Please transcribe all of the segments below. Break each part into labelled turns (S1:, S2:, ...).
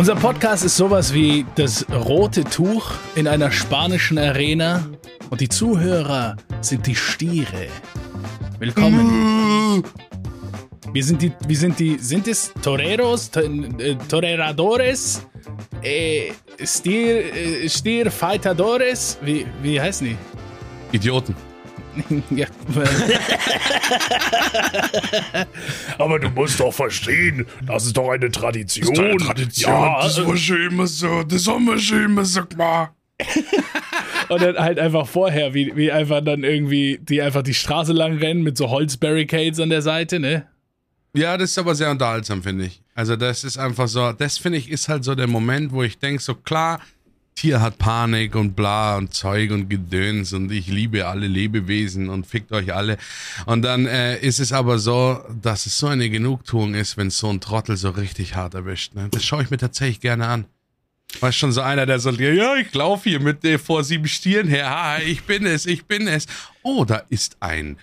S1: Unser Podcast ist sowas wie das rote Tuch in einer spanischen Arena und die Zuhörer sind die Stiere. Willkommen. Wir sind die, wir sind die, sind es Toreros, to, äh, Toreradores, äh, Stier, äh, Stierfightadores? Wie, wie heißen die?
S2: Idioten.
S1: ja.
S3: Aber du musst doch verstehen, das ist doch eine Tradition.
S2: Das ist doch eine Tradition.
S3: Ja,
S2: das war schon immer so. Das haben wir schon immer so gemacht.
S1: Und dann halt einfach vorher, wie, wie einfach dann irgendwie, die einfach die Straße lang rennen mit so Holzbarricades an der Seite, ne?
S2: Ja, das ist aber sehr unterhaltsam, finde ich. Also, das ist einfach so, das finde ich ist halt so der Moment, wo ich denke, so klar, Tier hat Panik und bla und Zeug und Gedöns und ich liebe alle Lebewesen und fickt euch alle. Und dann äh, ist es aber so, dass es so eine Genugtuung ist, wenn so ein Trottel so richtig hart erwischt. Ne? Das schaue ich mir tatsächlich gerne an. Weißt schon so einer, der so, ja, ich laufe hier mit äh, vor sieben Stieren her, ich bin es, ich bin es. Oh, da ist ein,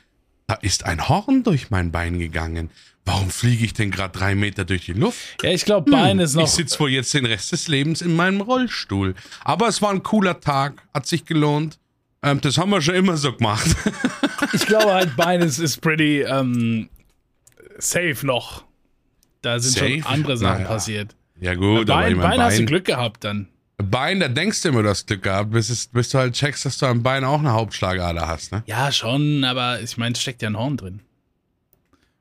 S2: da ist ein Horn durch mein Bein gegangen. Warum fliege ich denn gerade drei Meter durch die Luft?
S1: Ja, ich glaube, Bein ist noch.
S2: Ich sitze wohl jetzt den Rest des Lebens in meinem Rollstuhl. Aber es war ein cooler Tag, hat sich gelohnt. Ähm, das haben wir schon immer so gemacht.
S1: ich glaube halt, Bein ist, ist pretty ähm, safe noch. Da sind
S2: Safe?
S1: schon andere Sachen
S2: Naja.
S1: passiert.
S2: ja gut, aber
S1: Bein,
S2: ich mein,
S1: Bein hast du
S2: Bein,
S1: Glück gehabt dann.
S2: Bein, da denkst du immer, du hast Glück gehabt, bis, es, bis du halt checkst, dass du am Bein auch eine Hauptschlagader hast. Ne?
S1: Ja, schon, aber ich meine, es steckt ja ein Horn drin.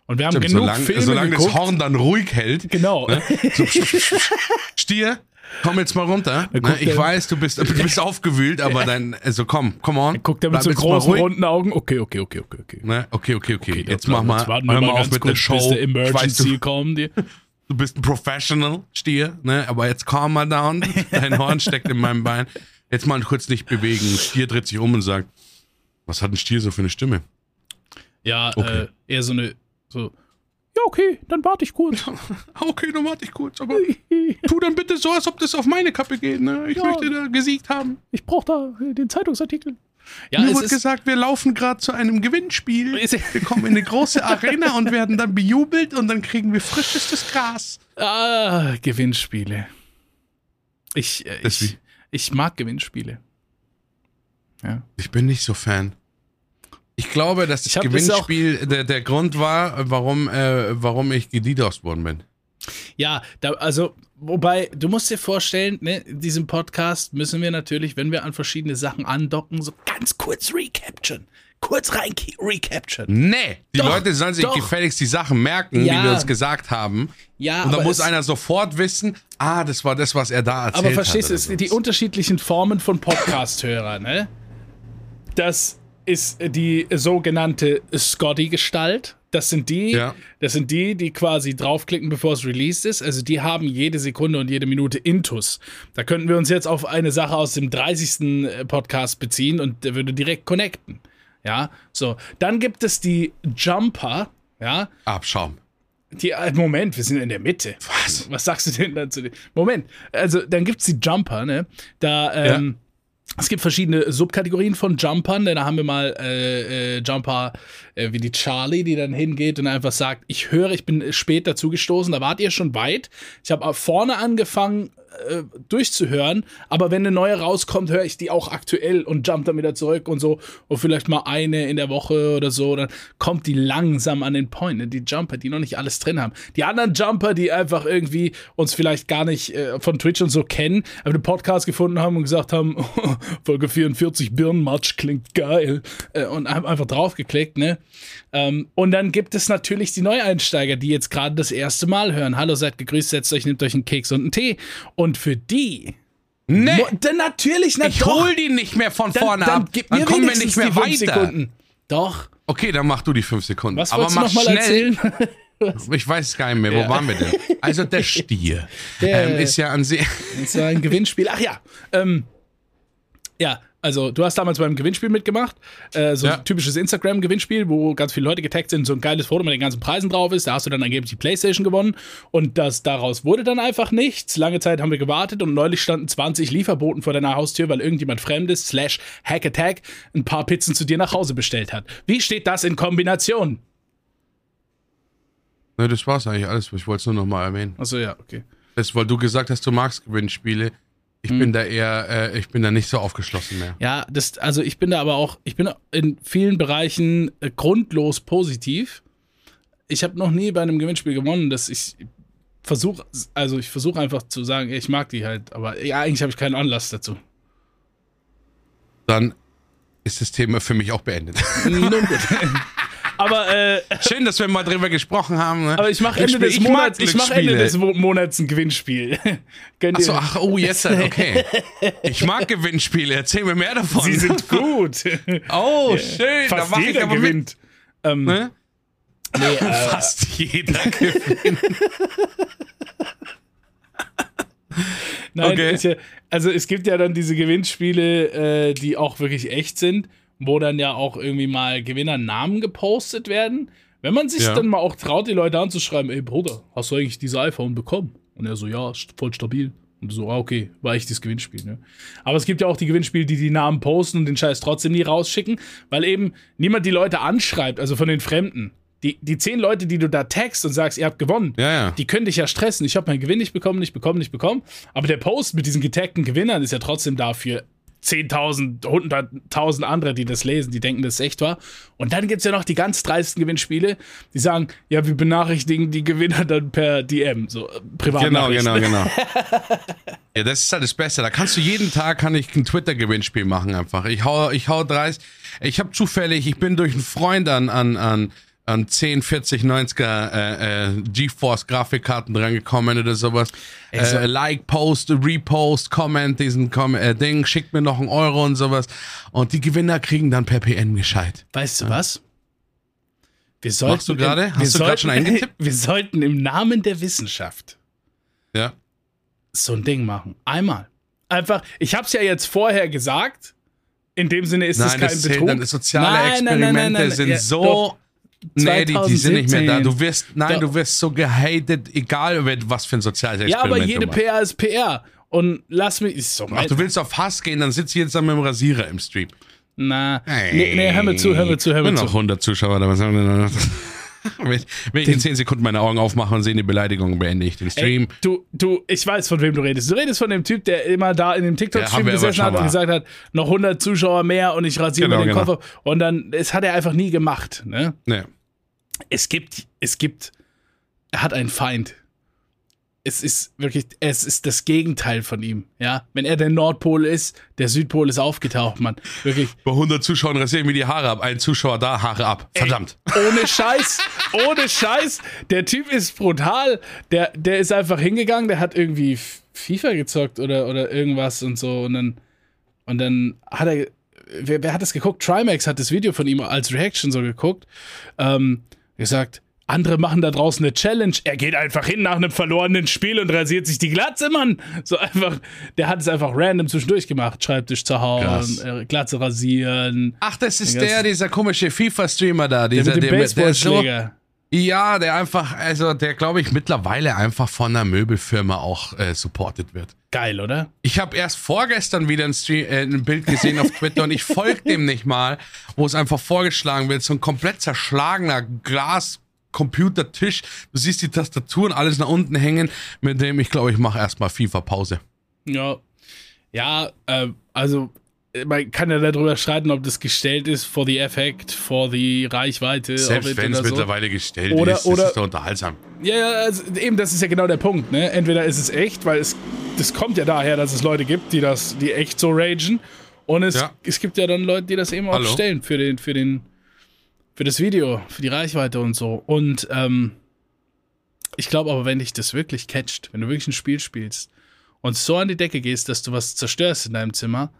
S1: Und wir haben
S2: Stimmt,
S1: genug
S2: solange
S1: Filme
S2: solange das
S1: geguckt.
S2: Horn dann ruhig hält.
S1: Genau.
S2: Ne? So, Stier, komm jetzt mal runter. Ne? Ich
S1: er-
S2: weiß, du bist, du bist aufgewühlt, aber dann, also komm, come on.
S1: Guckt er mit so großen, runden Augen. Okay, okay, okay, okay, okay.
S2: Ne? Okay, okay, okay.
S1: Okay,
S2: jetzt mach mal,
S1: jetzt warten wir
S2: mal auf mit der
S1: kurz,
S2: Show.
S1: Bis der
S2: Ich weiß,
S1: Emergency
S2: du,
S1: kommt. Die-
S2: du bist ein Professional, Stier, ne? aber jetzt calm mal down. Dein Horn steckt in meinem Bein. Jetzt mal kurz nicht bewegen. Stier dreht sich um und sagt, was hat ein Stier so für eine Stimme?
S1: Ja,
S2: Okay.
S1: äh, eher so eine, so, ja, okay, dann warte ich kurz.
S2: Okay, dann warte ich kurz, aber tu dann bitte so, als ob das auf meine Kappe geht. Ne? Ich
S1: Ja.
S2: möchte da gesiegt haben.
S1: Ich brauche da äh, den Zeitungsartikel. Ja,
S2: Mir
S1: es
S2: wurde
S1: ist,
S2: gesagt, wir laufen gerade zu einem Gewinnspiel. Wir kommen in eine große Arena und werden dann bejubelt und dann kriegen wir frischestes Gras.
S1: ah, Gewinnspiele. Ich, äh, ich, ich mag Gewinnspiele. Ja.
S2: Ich bin nicht so Fan. Ich glaube, dass das
S1: Ich hab das
S2: Gewinnspiel der, der Grund war, warum, äh, warum ich gedidost worden bin.
S1: Ja, da, also, wobei, du musst dir vorstellen, ne, in diesem Podcast müssen wir natürlich, wenn wir an verschiedene Sachen andocken, so ganz kurz recapturen. Kurz rein recapturen.
S2: Nee, die
S1: Doch,
S2: Leute sollen sich
S1: doch.
S2: gefälligst die Sachen merken,
S1: Ja.
S2: die wir uns gesagt haben.
S1: Ja,
S2: Und dann
S1: aber
S2: muss einer sofort wissen, ah, das war das, was er da erzählt
S1: Aber verstehst
S2: hat.
S1: du, die unterschiedlichen Formen von Podcast-Hörern, ne? Das ist die sogenannte Scotty-Gestalt. Das sind die,
S2: Ja.
S1: das sind die, die quasi draufklicken, bevor es released ist. Also die haben jede Sekunde und jede Minute Intus. Da könnten wir uns jetzt auf eine Sache aus dem 30. Podcast beziehen und der würde direkt connecten. Ja, so. Dann gibt es die Jumper, ja,
S2: Abschaum.
S1: die, äh, Moment, wir sind in der Mitte.
S2: Was?
S1: Was sagst du denn dazu? Moment, also dann gibt es die Jumper, ne? Da, ähm, es gibt verschiedene Subkategorien von Jumpern, denn da haben wir mal äh, äh, Jumper äh, wie die Charlie, die dann hingeht und einfach sagt, ich höre, ich bin spät dazu gestoßen, da wart ihr schon weit. Ich habe vorne angefangen äh, durchzuhören, aber wenn eine neue rauskommt, höre ich die auch aktuell und jump dann wieder zurück und so. Und vielleicht mal eine in der Woche oder so, dann kommt die langsam an den Point. Ne? Die Jumper, die noch nicht alles drin haben. Die anderen Jumper, die einfach irgendwie uns vielleicht gar nicht äh, von Twitch und so kennen, aber den Podcast gefunden haben und gesagt haben, Folge 44 Birnenmatsch klingt geil äh, und haben einfach draufgeklickt, ne? Ähm, und dann gibt es natürlich die Neueinsteiger, die jetzt gerade das erste Mal hören. Hallo, seid gegrüßt, setzt euch, nehmt euch einen Keks und einen Tee. Und für die.
S2: Nee,
S1: Dann natürlich, na
S2: ich hol die nicht mehr von
S1: dann,
S2: vorne
S1: dann
S2: ab.
S1: gib
S2: Dann
S1: mir
S2: kommen wir nicht mehr weiter.
S1: Sekunden. Doch.
S2: Okay, dann mach du die fünf Sekunden.
S1: Was
S2: Aber mach schnell.
S1: erzählen?
S2: Ich weiß es gar nicht mehr. Wo waren wir denn? Also der Stier
S1: Der-
S2: ähm, ist ja an sich.
S1: Das war ein Gewinnspiel. Ach ja. Ähm, ja, also du hast damals beim Gewinnspiel mitgemacht. Äh, so
S2: Ja.
S1: ein typisches Instagram-Gewinnspiel, wo ganz viele Leute getaggt sind, so ein geiles Foto mit den ganzen Preisen drauf ist. Da hast du dann angeblich die Playstation gewonnen. Und das daraus wurde dann einfach nichts. Lange Zeit haben wir gewartet und neulich standen 20 Lieferboten vor deiner Haustür, weil irgendjemand Fremdes, slash Hack Attack, ein paar Pizzen zu dir nach Hause bestellt hat. Wie steht das in Kombination?
S2: Ne, das war's eigentlich alles. Ich wollte es nur noch mal erwähnen.
S1: Achso, ja, okay.
S2: Das, weil du gesagt hast, du magst Gewinnspiele. Ich
S1: Hm.
S2: bin da eher, äh, ich bin da nicht so aufgeschlossen mehr.
S1: Ja, das, also ich bin da aber auch, ich bin in vielen Bereichen äh, grundlos positiv. Ich habe noch nie bei einem Gewinnspiel gewonnen, dass ich versuche, also ich versuche einfach zu sagen, ich mag die halt, aber ja, eigentlich habe ich keinen Anlass dazu.
S2: Dann ist das Thema für mich auch beendet.
S1: Nun gut. aber, äh,
S2: Schön, dass wir mal drüber gesprochen haben. Ne?
S1: aber ich mache Ende des
S2: ich
S1: Monats, ich mache Ende des Mo- Monats ein Gewinnspiel. Könnt
S2: Achso, ach, oh, jetzt, okay. Ich mag Gewinnspiele, erzähl mir mehr davon.
S1: Sie sind gut.
S2: oh, schön, da
S1: Fast
S2: mach ich
S1: jeder
S2: aber
S1: gewinnt. Ähm.
S2: Ne?
S1: nee, äh,
S2: Fast jeder gewinnt.
S1: Nein,
S2: Okay.
S1: ja, also es gibt ja dann diese Gewinnspiele, äh, die auch wirklich echt sind, wo dann ja auch irgendwie mal Gewinnernamen gepostet werden. Wenn man sich
S2: Ja.
S1: dann mal auch traut, die Leute anzuschreiben, ey Bruder, hast du eigentlich diese iPhone bekommen? Und er so, ja, voll stabil. Und so, ah, okay, war echt das Gewinnspiel. Ne? Aber es gibt ja auch die Gewinnspiele, die die Namen posten und den Scheiß trotzdem nie rausschicken, weil eben niemand die Leute anschreibt, also von den Fremden. Die, die zehn Leute, die du da tagst und sagst, ihr habt gewonnen,
S2: Ja, ja.
S1: die können dich ja stressen. Ich habe meinen Gewinn nicht bekommen, nicht bekommen, nicht bekommen. Aber der Post mit diesen getagten Gewinnern ist ja trotzdem dafür 10.000, 100.000 andere, die das lesen, die denken, dass es echt war. Und dann gibt es ja noch die ganz dreisten Gewinnspiele, die sagen, ja, wir benachrichtigen die Gewinner dann per DM, so äh, privat.
S2: Genau, genau, genau. ja, das ist halt das Beste. Da kannst du jeden Tag kann ich ein Twitter-Gewinnspiel machen einfach. Ich hau, ich hau 30. Ich habe zufällig, ich bin durch einen Freund an, an, an, an 10, 40, 90er äh, äh, GeForce Grafikkarten drangekommen oder sowas.
S1: so-
S2: Äh, like, Post, Repost, Comment, diesen Com äh, Ding, schickt mir noch einen Euro und sowas. Und die Gewinner kriegen dann per PN Bescheid.
S1: Weißt du was? Wir sollten,
S2: Machst du gerade? Hast du gerade schon eingetippt?
S1: Wir sollten im Namen der Wissenschaft
S2: Ja.
S1: so ein Ding machen. Einmal. Einfach, ich habe es ja jetzt vorher gesagt. In dem Sinne ist es
S2: Nein,
S1: kein
S2: das zählt
S1: Betrug.
S2: dann. Soziale
S1: Nein,
S2: Experimente
S1: nein, nein,
S2: sind
S1: ja,
S2: so.
S1: doch.
S2: Nee, die, die sind nicht mehr da.
S1: 2017.
S2: Du wirst, nein,
S1: Doch.
S2: du wirst so gehatet, egal was für ein soziales
S1: Ja,
S2: Experiment
S1: aber jede. PR ist PR. Und lass mich. Ist so
S2: Ach, du willst auf Hass gehen, dann sitzt jetzt dann mit dem Rasierer im Stream.
S1: Na. Nee, nee, hör mir zu, hör mir zu, hör mir
S2: Wenn noch
S1: zu.
S2: 100 Zuschauer da was haben wir noch? Wenn wenn ich in 10 Sekunden meine Augen aufmache und sehe die Beleidigung, beende ich den Stream.
S1: Ey, du, du, ich weiß, von wem du redest. Du redest von dem Typ, der immer da in dem
S2: Ja,
S1: TikTok-Stream gesessen hat und gesagt hat, noch 100 Zuschauer mehr und ich rasiere
S2: Genau,
S1: mir den
S2: genau.
S1: Kopf. Und dann, das hat er einfach nie gemacht. Ne?
S2: Nee.
S1: Es gibt, es gibt, er hat einen Feind. Es ist wirklich, es ist das Gegenteil von ihm. Ja, wenn er der Nordpol ist, der Südpol ist aufgetaucht, Mann. Wirklich.
S2: Bei 100 Zuschauern rasiere ich mir die Haare ab. Ein Zuschauer da, Haare ab. Verdammt.
S1: Ohne Scheiß, ohne Scheiß. Der Typ ist brutal. Der, der ist einfach hingegangen, der hat irgendwie FIFA gezockt oder, oder irgendwas und so. Und dann, und dann hat er. Wer, wer hat das geguckt? Trimax hat das Video von ihm als Reaction so geguckt. Ähm, gesagt, andere machen da draußen eine Challenge. Er geht einfach hin nach einem verlorenen Spiel und rasiert sich die Glatze, Mann. So einfach, der hat es einfach random zwischendurch gemacht. Schreibtisch zerhauen,
S2: Krass.
S1: äh, Glatze rasieren.
S2: Ach, das ist der, dieser komische FIFA-Streamer da.
S1: Der
S2: Dieser,
S1: mit dem
S2: der, der, so,
S1: Baseballschläger.
S2: Ja, der einfach, also der glaube ich mittlerweile einfach von einer Möbelfirma auch äh, supported wird.
S1: Geil, oder?
S2: Ich habe erst vorgestern wieder ein, Stream, äh, ein Bild gesehen auf Twitter und ich folge dem nicht mal, wo es einfach vorgeschlagen wird, so ein komplett zerschlagener Glas. Computertisch, du siehst die Tastaturen alles nach unten hängen, mit dem ich glaube, ich mache erstmal FIFA-Pause.
S1: Ja. Ja, äh, also man kann ja darüber streiten, ob das gestellt ist for the effect, for the Reichweite.
S2: Selbst wenn es
S1: so.
S2: mittlerweile gestellt
S1: Oder-
S2: ist,
S1: oder-
S2: das ist doch unterhaltsam.
S1: Ja, ja, also eben, das ist ja genau der Punkt, ne? Entweder ist es echt, weil es das kommt ja daher, dass es Leute gibt, die das, die echt so ragen. Und es,
S2: Ja.
S1: es gibt ja dann Leute, die das eben auch
S2: Hallo?
S1: stellen für den, für den, für das Video, für die Reichweite und so. Und ähm, ich glaube aber, wenn dich das wirklich catcht, wenn du wirklich ein Spiel spielst und so an die Decke gehst, dass du was zerstörst in deinem Zimmer,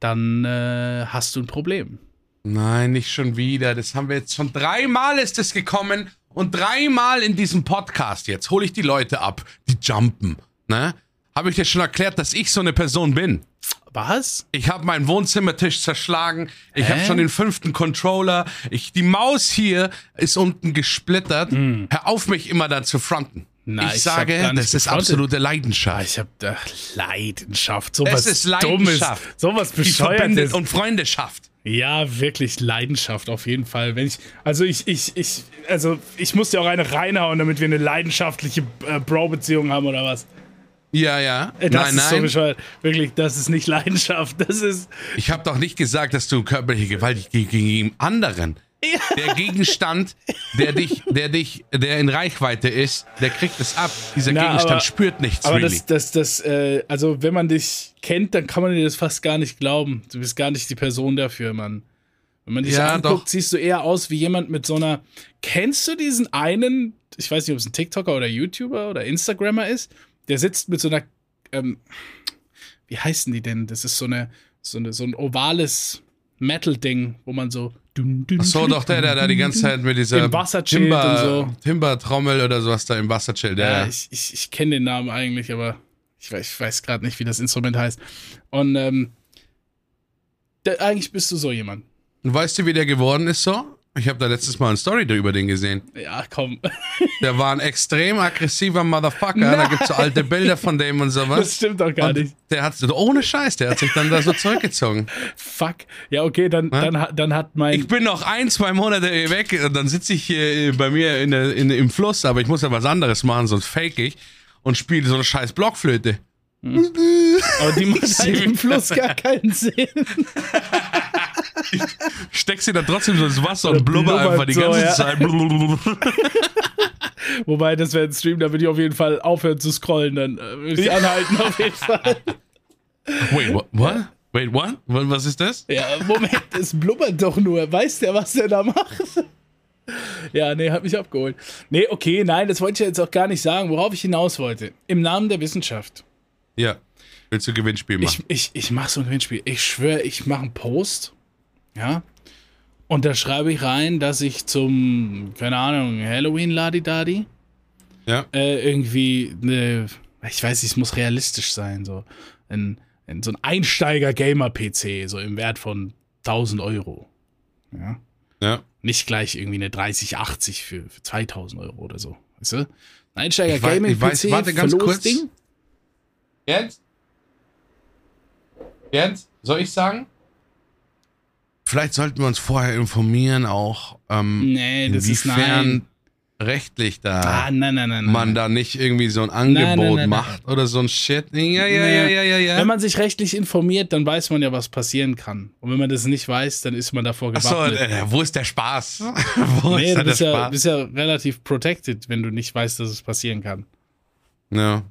S1: dann äh, hast du ein Problem.
S2: Nein, nicht schon wieder. Das haben wir jetzt schon dreimal ist es gekommen und dreimal in diesem Podcast jetzt hole ich die Leute ab, die jumpen. Ne? Habe ich dir schon erklärt, dass ich so eine Person bin?
S1: Was?
S2: Ich habe meinen Wohnzimmertisch zerschlagen. Ich habe schon den fünften Controller. Ich, die Maus hier ist unten gesplittert. Hör auf, mich immer dann zu fronten.
S1: Na,
S2: ich,
S1: ich
S2: sage, das ist absolute Leidenschaft.
S1: ich hab da Leidenschaft. Sowas
S2: Es ist
S1: Dummes.
S2: Leidenschaft.
S1: Sowas
S2: die verbindet
S1: Bescheuertes.
S2: und Freundeschaft.
S1: Ja, wirklich Leidenschaft auf jeden Fall. Wenn ich, also ich, ich, ich, also ich muss dir auch eine reinhauen, damit wir eine leidenschaftliche äh, Bro-Beziehung haben oder was.
S2: Ja, ja.
S1: Äh, Das
S2: nein,
S1: ist so
S2: nein.
S1: bescheuert. Wirklich, das ist nicht Leidenschaft. Das ist.
S2: ich habe doch nicht gesagt, dass du körperliche Gewalt gegen gegen anderen. Der Gegenstand, der dich, der dich, der in Reichweite ist, der kriegt es ab. Dieser
S1: Na,
S2: Gegenstand
S1: aber-
S2: spürt nichts,
S1: Aber
S2: really.
S1: das, das, das, äh, also wenn man dich kennt, dann kann man dir das fast gar nicht glauben. Du bist gar nicht die Person dafür, Mann. Wenn man dich
S2: Ja,
S1: anguckt,
S2: doch.
S1: siehst du eher aus wie jemand mit so einer. Kennst du diesen einen, ich weiß nicht, ob es ein TikToker oder YouTuber oder Instagrammer ist, der sitzt mit so einer, ähm, wie heißen die denn? Das ist so eine, so eine, so ein ovales Metal-Ding, wo man so. Dun, dun,
S2: Ach so, doch der, der da die ganze Zeit mit dieser
S1: und so.
S2: Timber-Trommel oder sowas da im Wasser chillt.
S1: Ja,
S2: Ja,
S1: ich, ich, ich kenne den Namen eigentlich, aber ich weiß, weiß gerade nicht, wie das Instrument heißt. Und ähm, der, eigentlich bist du so jemand.
S2: Und weißt du, wie der geworden ist so? Ich habe da letztes Mal eine Story über den gesehen.
S1: Ja, komm.
S2: Der war ein extrem aggressiver Motherfucker. Da gibt's so alte Bilder von dem und
S1: Das
S2: sowas.
S1: stimmt doch gar
S2: Und
S1: nicht.
S2: der hat ohne Scheiß, der hat sich dann da so zurückgezogen.
S1: Fuck. Ja, okay, dann, dann, hat- dann hat mein.
S2: Ich bin noch ein, zwei Monate weg und dann sitze ich hier bei mir in der, in, im Fluss, aber ich muss ja was anderes machen, sonst fake ich und spiele so eine scheiß Blockflöte.
S1: Aber die macht halt im Fluss gar keinen Sinn.
S2: Steck sie dann trotzdem so ins Wasser und blubber einfach die
S1: so,
S2: ganze
S1: ja.
S2: Zeit.
S1: Wobei, das wäre ein Stream, da würde ich auf jeden Fall aufhören zu scrollen. Dann äh, würde ich anhalten, auf jeden Fall.
S2: Wait, what? what? Wait, what? Wa- Was ist das?
S1: Ja, Moment, es blubbert doch nur. Weiß der, was der da macht? Ja, nee, hat mich abgeholt. Nee, okay, nein, das wollte ich jetzt auch gar nicht sagen, worauf ich hinaus wollte. Im Namen der Wissenschaft.
S2: Ja. Willst du Gewinnspiel machen?
S1: Ich, ich, ich mache so ein Gewinnspiel. Ich schwöre, ich mache einen Post. Ja. Und da schreibe ich rein, dass ich zum, keine Ahnung, Halloween Ladi-Dadi
S2: ja.
S1: äh, irgendwie eine, ich weiß nicht, es muss realistisch sein, so ein, ein, so ein Einsteiger-Gamer-PC, so im Wert von 1000 Euro. Ja.
S2: Ja.
S1: Nicht gleich irgendwie eine 3080 für, für 2000 Euro oder so. Weißt du? Ein
S2: Ich weiß-
S1: Einsteiger-Gaming-PC,
S2: warte ganz kurz.
S1: Verlosding.
S2: Jens? Jens, soll ich sagen? Vielleicht sollten wir uns vorher informieren, auch ähm,
S1: Nee, das ist
S2: inwiefern
S1: nein.
S2: rechtlich da
S1: Ah, nein, nein, nein. nein.
S2: man da nicht irgendwie so ein Angebot
S1: nein, nein.
S2: macht oder so ein Shit. Ja, ja, ja, ja, ja, ja.
S1: Wenn man sich rechtlich informiert, dann weiß man ja, was passieren kann. Und wenn man das nicht weiß, dann ist man davor
S2: Achso,
S1: gewappnet.
S2: äh, wo ist der Spaß? wo
S1: nee,
S2: ist
S1: du
S2: da der
S1: bist ja,
S2: Spaß?
S1: bist ja relativ protected, wenn du nicht weißt, dass es passieren kann.
S2: ja.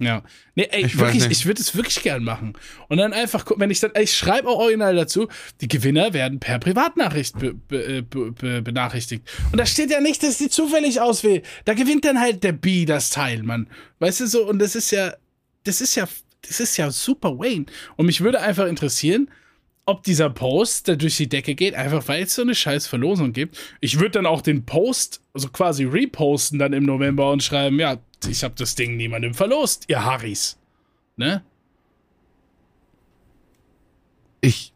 S1: Ja. Nee, ey,
S2: Ich
S1: wirklich, ich würde es wirklich gern machen. Und dann einfach, gu- wenn ich dann, ich schreibe auch original dazu, die Gewinner werden per Privatnachricht be, be, be, be, benachrichtigt. Und da steht ja nicht, dass die zufällig auswählt. Da gewinnt dann halt der B das Teil, Mann. Weißt du so, und das ist ja, das ist ja, das ist ja super Wayne. Und mich würde einfach interessieren, ob dieser Post, der durch die Decke geht, einfach weil es so eine scheiß Verlosung gibt. Ich würde dann auch den Post, also quasi reposten dann im November und schreiben, ja, ich habe das Ding niemandem verlost, ihr Harrys. Ne?
S2: Ich.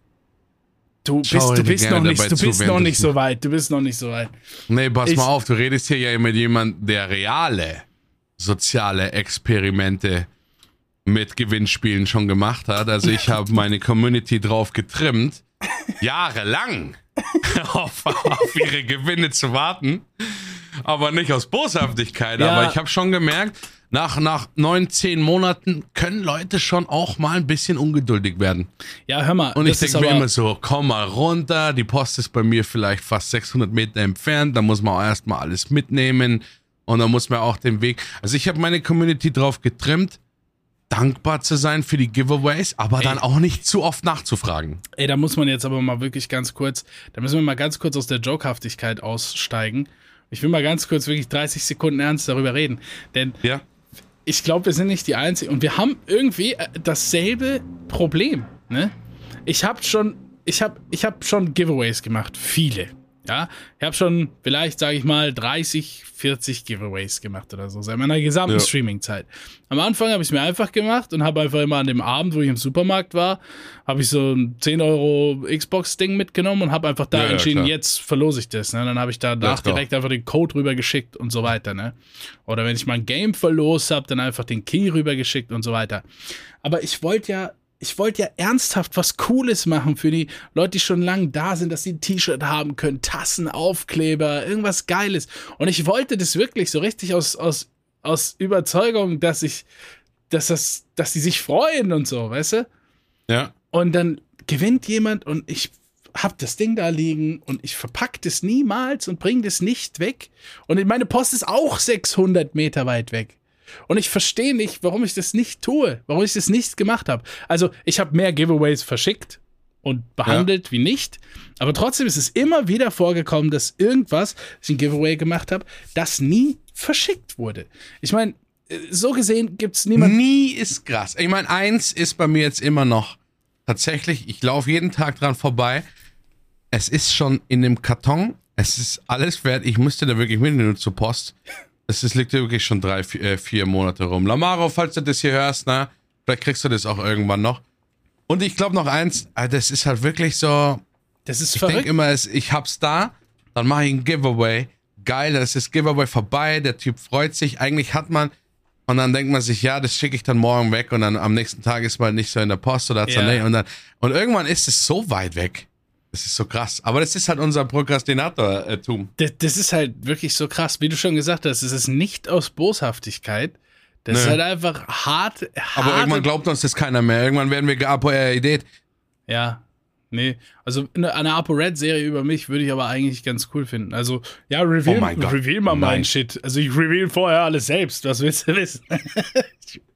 S1: Du bist, du bist noch nicht, du bist noch nicht so weit. Du bist noch nicht so weit.
S2: Nee, pass
S1: Ich-
S2: mal auf, du redest hier ja mit jemandem, der reale soziale Experimente mit Gewinnspielen schon gemacht hat. Also ich habe meine Community drauf getrimmt, jahrelang auf, auf ihre Gewinne zu warten. Aber nicht aus Boshaftigkeit.
S1: Ja.
S2: Aber ich habe schon gemerkt, nach, nach neun, zehn Monaten können Leute schon auch mal ein bisschen ungeduldig werden.
S1: Ja, hör mal.
S2: Und ich denke mir immer so, komm mal runter, die Post ist bei mir vielleicht fast 600 Meter entfernt, da muss man auch erstmal alles mitnehmen und dann muss man auch den Weg. Also ich habe meine Community drauf getrimmt, dankbar zu sein für die Giveaways, aber dann auch nicht zu oft nachzufragen.
S1: Ey, da muss man jetzt aber mal wirklich ganz kurz, da müssen wir mal ganz kurz aus der Jokehaftigkeit aussteigen. Ich will mal ganz kurz wirklich 30 Sekunden ernst darüber reden. Denn
S2: Ja.
S1: ich glaube, wir sind nicht die Einzigen. Und wir haben irgendwie äh, dasselbe Problem. Ne? Ich habe schon, ich habe, ich habe schon Giveaways gemacht, viele. Ja, ich habe schon vielleicht, sage ich mal, 30, 40 Giveaways gemacht oder so, seit meiner gesamten
S2: Ja.
S1: Streaming-Zeit. Am Anfang habe ich es mir einfach gemacht und habe einfach immer an dem Abend, wo ich im Supermarkt war, habe ich so ein 10 Euro Xbox-Ding mitgenommen und habe einfach da
S2: Ja, ja,
S1: entschieden,
S2: klar.
S1: jetzt verlose ich das. Ne? Dann habe ich danach direkt einfach den Code rübergeschickt und so weiter. Ne? Oder wenn ich mal ein Game verlost habe, dann einfach den Key rübergeschickt und so weiter. Aber ich wollte ja, ich wollte ja ernsthaft was Cooles machen für die Leute, die schon lange da sind, dass sie ein T-Shirt haben können, Tassen, Aufkleber, irgendwas Geiles. Und ich wollte das wirklich so richtig aus, aus, aus Überzeugung, dass ich dass das, dass die sich freuen und so, weißt du?
S2: Ja.
S1: Und dann gewinnt jemand und ich hab das Ding da liegen und ich verpack das niemals und bring das nicht weg. Und meine Post ist auch 600 Meter weit weg. Und ich verstehe nicht, warum ich das nicht tue, warum ich das nicht gemacht habe. Also, ich habe mehr Giveaways verschickt und behandelt wie nicht. Aber trotzdem ist es immer wieder vorgekommen, dass irgendwas, dass ich ein Giveaway gemacht habe, das nie verschickt wurde. Ich meine, äh, so gesehen gibt es niemanden.
S2: Nie ist krass. Ich meine, eins ist bei mir jetzt immer noch tatsächlich, ich laufe jeden Tag dran vorbei. Es ist schon in dem Karton, es ist alles wert. Ich müsste da wirklich mitnehmen zur Post. Es ist, liegt wirklich schon drei, vier, äh, vier Monate rum. Lamaro, falls du das hier hörst, na, vielleicht kriegst du das auch irgendwann noch. Und ich glaube noch eins, äh, das ist halt wirklich so,
S1: Das ist
S2: ich
S1: verrückt.
S2: denke immer, ich hab's da, dann mache ich ein Giveaway. Geil, dann ist das Giveaway vorbei, der Typ freut sich. Eigentlich hat man, und dann denkt man sich, ja, das schicke ich dann morgen weg und dann am nächsten Tag ist man nicht so in der Post oder
S1: Ja.
S2: nicht. Und, dann, und irgendwann ist es so weit weg. Das ist so krass. Aber das ist halt unser Prokrastinator-Tum.
S1: Das, das ist halt wirklich so krass. Wie du schon gesagt hast, es ist nicht aus Boshaftigkeit. Das ist
S2: Nö.
S1: halt einfach hart.
S2: Aber irgendwann glaubt uns das keiner mehr. Irgendwann werden wir geapoidet.
S1: Ja. Nee, also eine, eine ApoRed-Serie über mich würde ich aber eigentlich ganz cool finden. Also, ja, reveal,
S2: Oh
S1: reveal mal
S2: Nein.
S1: mein Shit. Also, ich reveal vorher alles selbst. Was willst du wissen?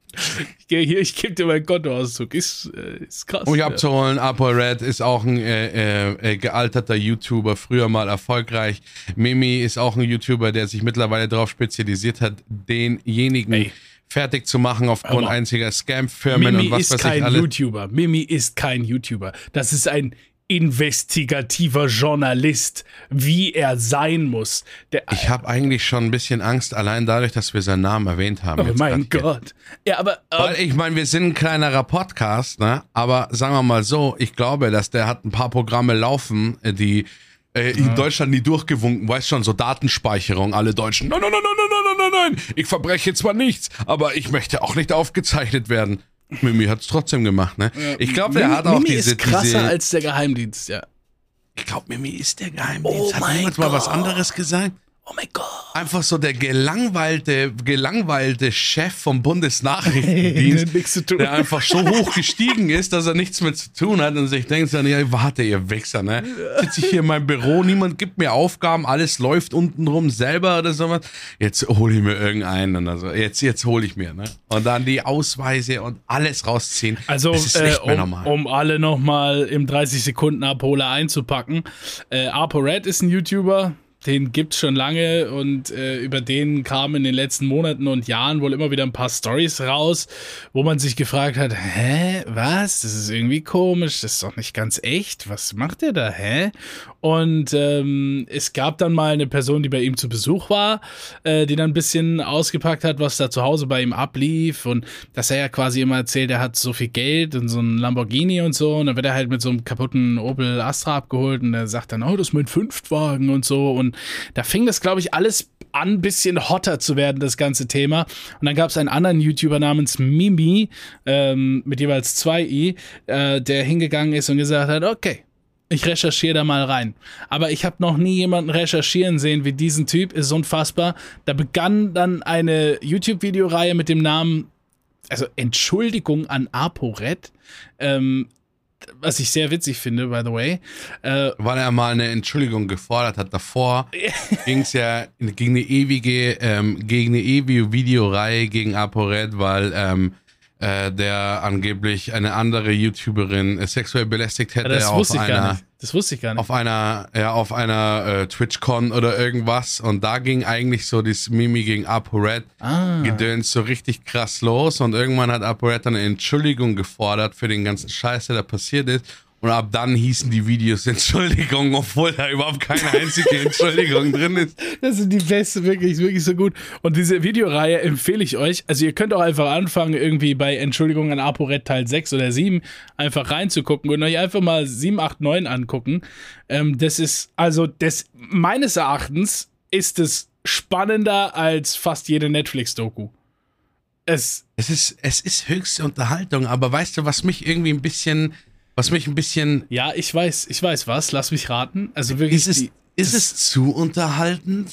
S1: ich gehe hier, ich gebe dir meinen Kontoauszug. Ist, äh, ist krass.
S2: Um mich
S1: ja.
S2: abzuholen, ApoRed ist auch ein äh, äh, äh, gealterter YouTuber, früher mal erfolgreich. Mimi ist auch ein YouTuber, der sich mittlerweile darauf spezialisiert hat, denjenigen
S1: Ey.
S2: fertig zu machen aufgrund
S1: Aber
S2: einziger Scam-Firmen
S1: Mimi
S2: und was
S1: ist
S2: weiß ich
S1: kein
S2: alles.
S1: YouTuber. Mimi ist kein YouTuber. Das ist ein investigativer Journalist, wie er sein muss. Der,
S2: Ich habe eigentlich schon ein bisschen Angst, allein dadurch, dass wir seinen Namen erwähnt haben.
S1: oh mein
S2: grad hier.
S1: Gott. Ja, aber äh,
S2: Weil ich meine, wir sind ein kleinerer Podcast, ne? Aber sagen wir mal so, ich glaube, dass der hat ein paar Programme laufen, äh, die äh, in Deutschland nie durchgewunken, weißt schon, so Datenspeicherung, alle Deutschen. Nein, nein, nein, nein, nein, nein, nein, nein, ich verbreche zwar nichts, aber ich möchte auch nicht aufgezeichnet werden. Mimi hat es trotzdem gemacht, ne? Ich glaube, der
S1: Mimi,
S2: hat auch
S1: Mimi
S2: diese,
S1: ist krasser
S2: diese
S1: als der Geheimdienst, ja.
S2: ich glaube, Mimi ist der Geheimdienst.
S1: Oh
S2: hat niemand mal was anderes gesagt?
S1: Oh mein Gott.
S2: Einfach so der gelangweilte, gelangweilte Chef vom
S1: Der
S2: Bundesnachrichtendienst,
S1: hat nichts zu tun.
S2: der einfach so hoch gestiegen ist, dass er nichts mehr zu tun hat und sich denkt dann, ja, warte, ihr Wichser, ne? Sitze ich hier in meinem Büro, niemand gibt mir Aufgaben, alles läuft untenrum selber oder sowas. Jetzt hole ich mir irgendeinen, also jetzt, jetzt hole ich mir, ne? Und dann die Ausweise und alles rausziehen.
S1: Also,
S2: das ist
S1: äh,
S2: nicht mehr
S1: um,
S2: normal.
S1: um alle nochmal im 30 Sekunden Abholer einzupacken. Äh, ApoRed ist ein YouTuber, den gibt's schon lange und äh, über den kamen in den letzten Monaten und Jahren wohl immer wieder ein paar Stories raus, wo man sich gefragt hat, hä, was? Das ist irgendwie komisch, das ist doch nicht ganz echt. Was macht der da, hä? Und ähm, es gab dann mal eine Person, die bei ihm zu Besuch war, äh, die dann ein bisschen ausgepackt hat, was da zu Hause bei ihm ablief und dass er ja quasi immer erzählt, er hat so viel Geld und so ein Lamborghini und so und dann wird er halt mit so einem kaputten Opel Astra abgeholt und er sagt dann, oh, das ist mein Fünftwagen und so und da fing das, glaube ich, alles an, ein bisschen hotter zu werden, das ganze Thema. Und dann gab es einen anderen YouTuber namens Mimi, ähm, mit jeweils zwei I, äh, der hingegangen ist und gesagt hat, okay, ich recherchiere da mal rein. Aber ich habe noch nie jemanden recherchieren sehen wie diesen Typ, ist unfassbar. Da begann dann eine YouTube-Videoreihe mit dem Namen, also Entschuldigung an ApoRed, ähm, was ich sehr witzig finde, by the way. Äh,
S2: weil er mal eine Entschuldigung gefordert hat. Davor ging es ja gegen eine ewige, ähm, gegen eine ewige Videoreihe gegen ApoRed, weil ähm, äh, der angeblich eine andere YouTuberin äh, sexuell belästigt hätte
S1: das
S2: auf
S1: wusste ich gar
S2: einer
S1: nicht. Das wusste ich gar nicht.
S2: auf einer ja auf einer äh, TwitchCon oder irgendwas und da ging eigentlich so das Mimi gegen ApoRed
S1: Ah.
S2: Gedöns so richtig krass los und irgendwann hat ApoRed dann eine Entschuldigung gefordert für den ganzen Scheiß, der da passiert ist. Und ab dann hießen die Videos Entschuldigung, obwohl da überhaupt keine einzige Entschuldigung drin ist.
S1: Das sind die beste, wirklich, wirklich so gut. Und diese Videoreihe empfehle ich euch. Also ihr könnt auch einfach anfangen, irgendwie bei Entschuldigung an ApoRed Teil 6 oder 7 einfach reinzugucken und euch einfach mal 7, 8, 9 angucken. Ähm, das ist, also das, meines Erachtens ist es spannender als fast jede Netflix-Doku. Es,
S2: Es ist, es ist höchste Unterhaltung, aber weißt du, was mich irgendwie ein bisschen, was mich ein bisschen,
S1: ja, ich weiß, ich weiß was, lass mich raten. Also wirklich,
S2: ist es,
S1: die,
S2: ist es zu unterhaltend?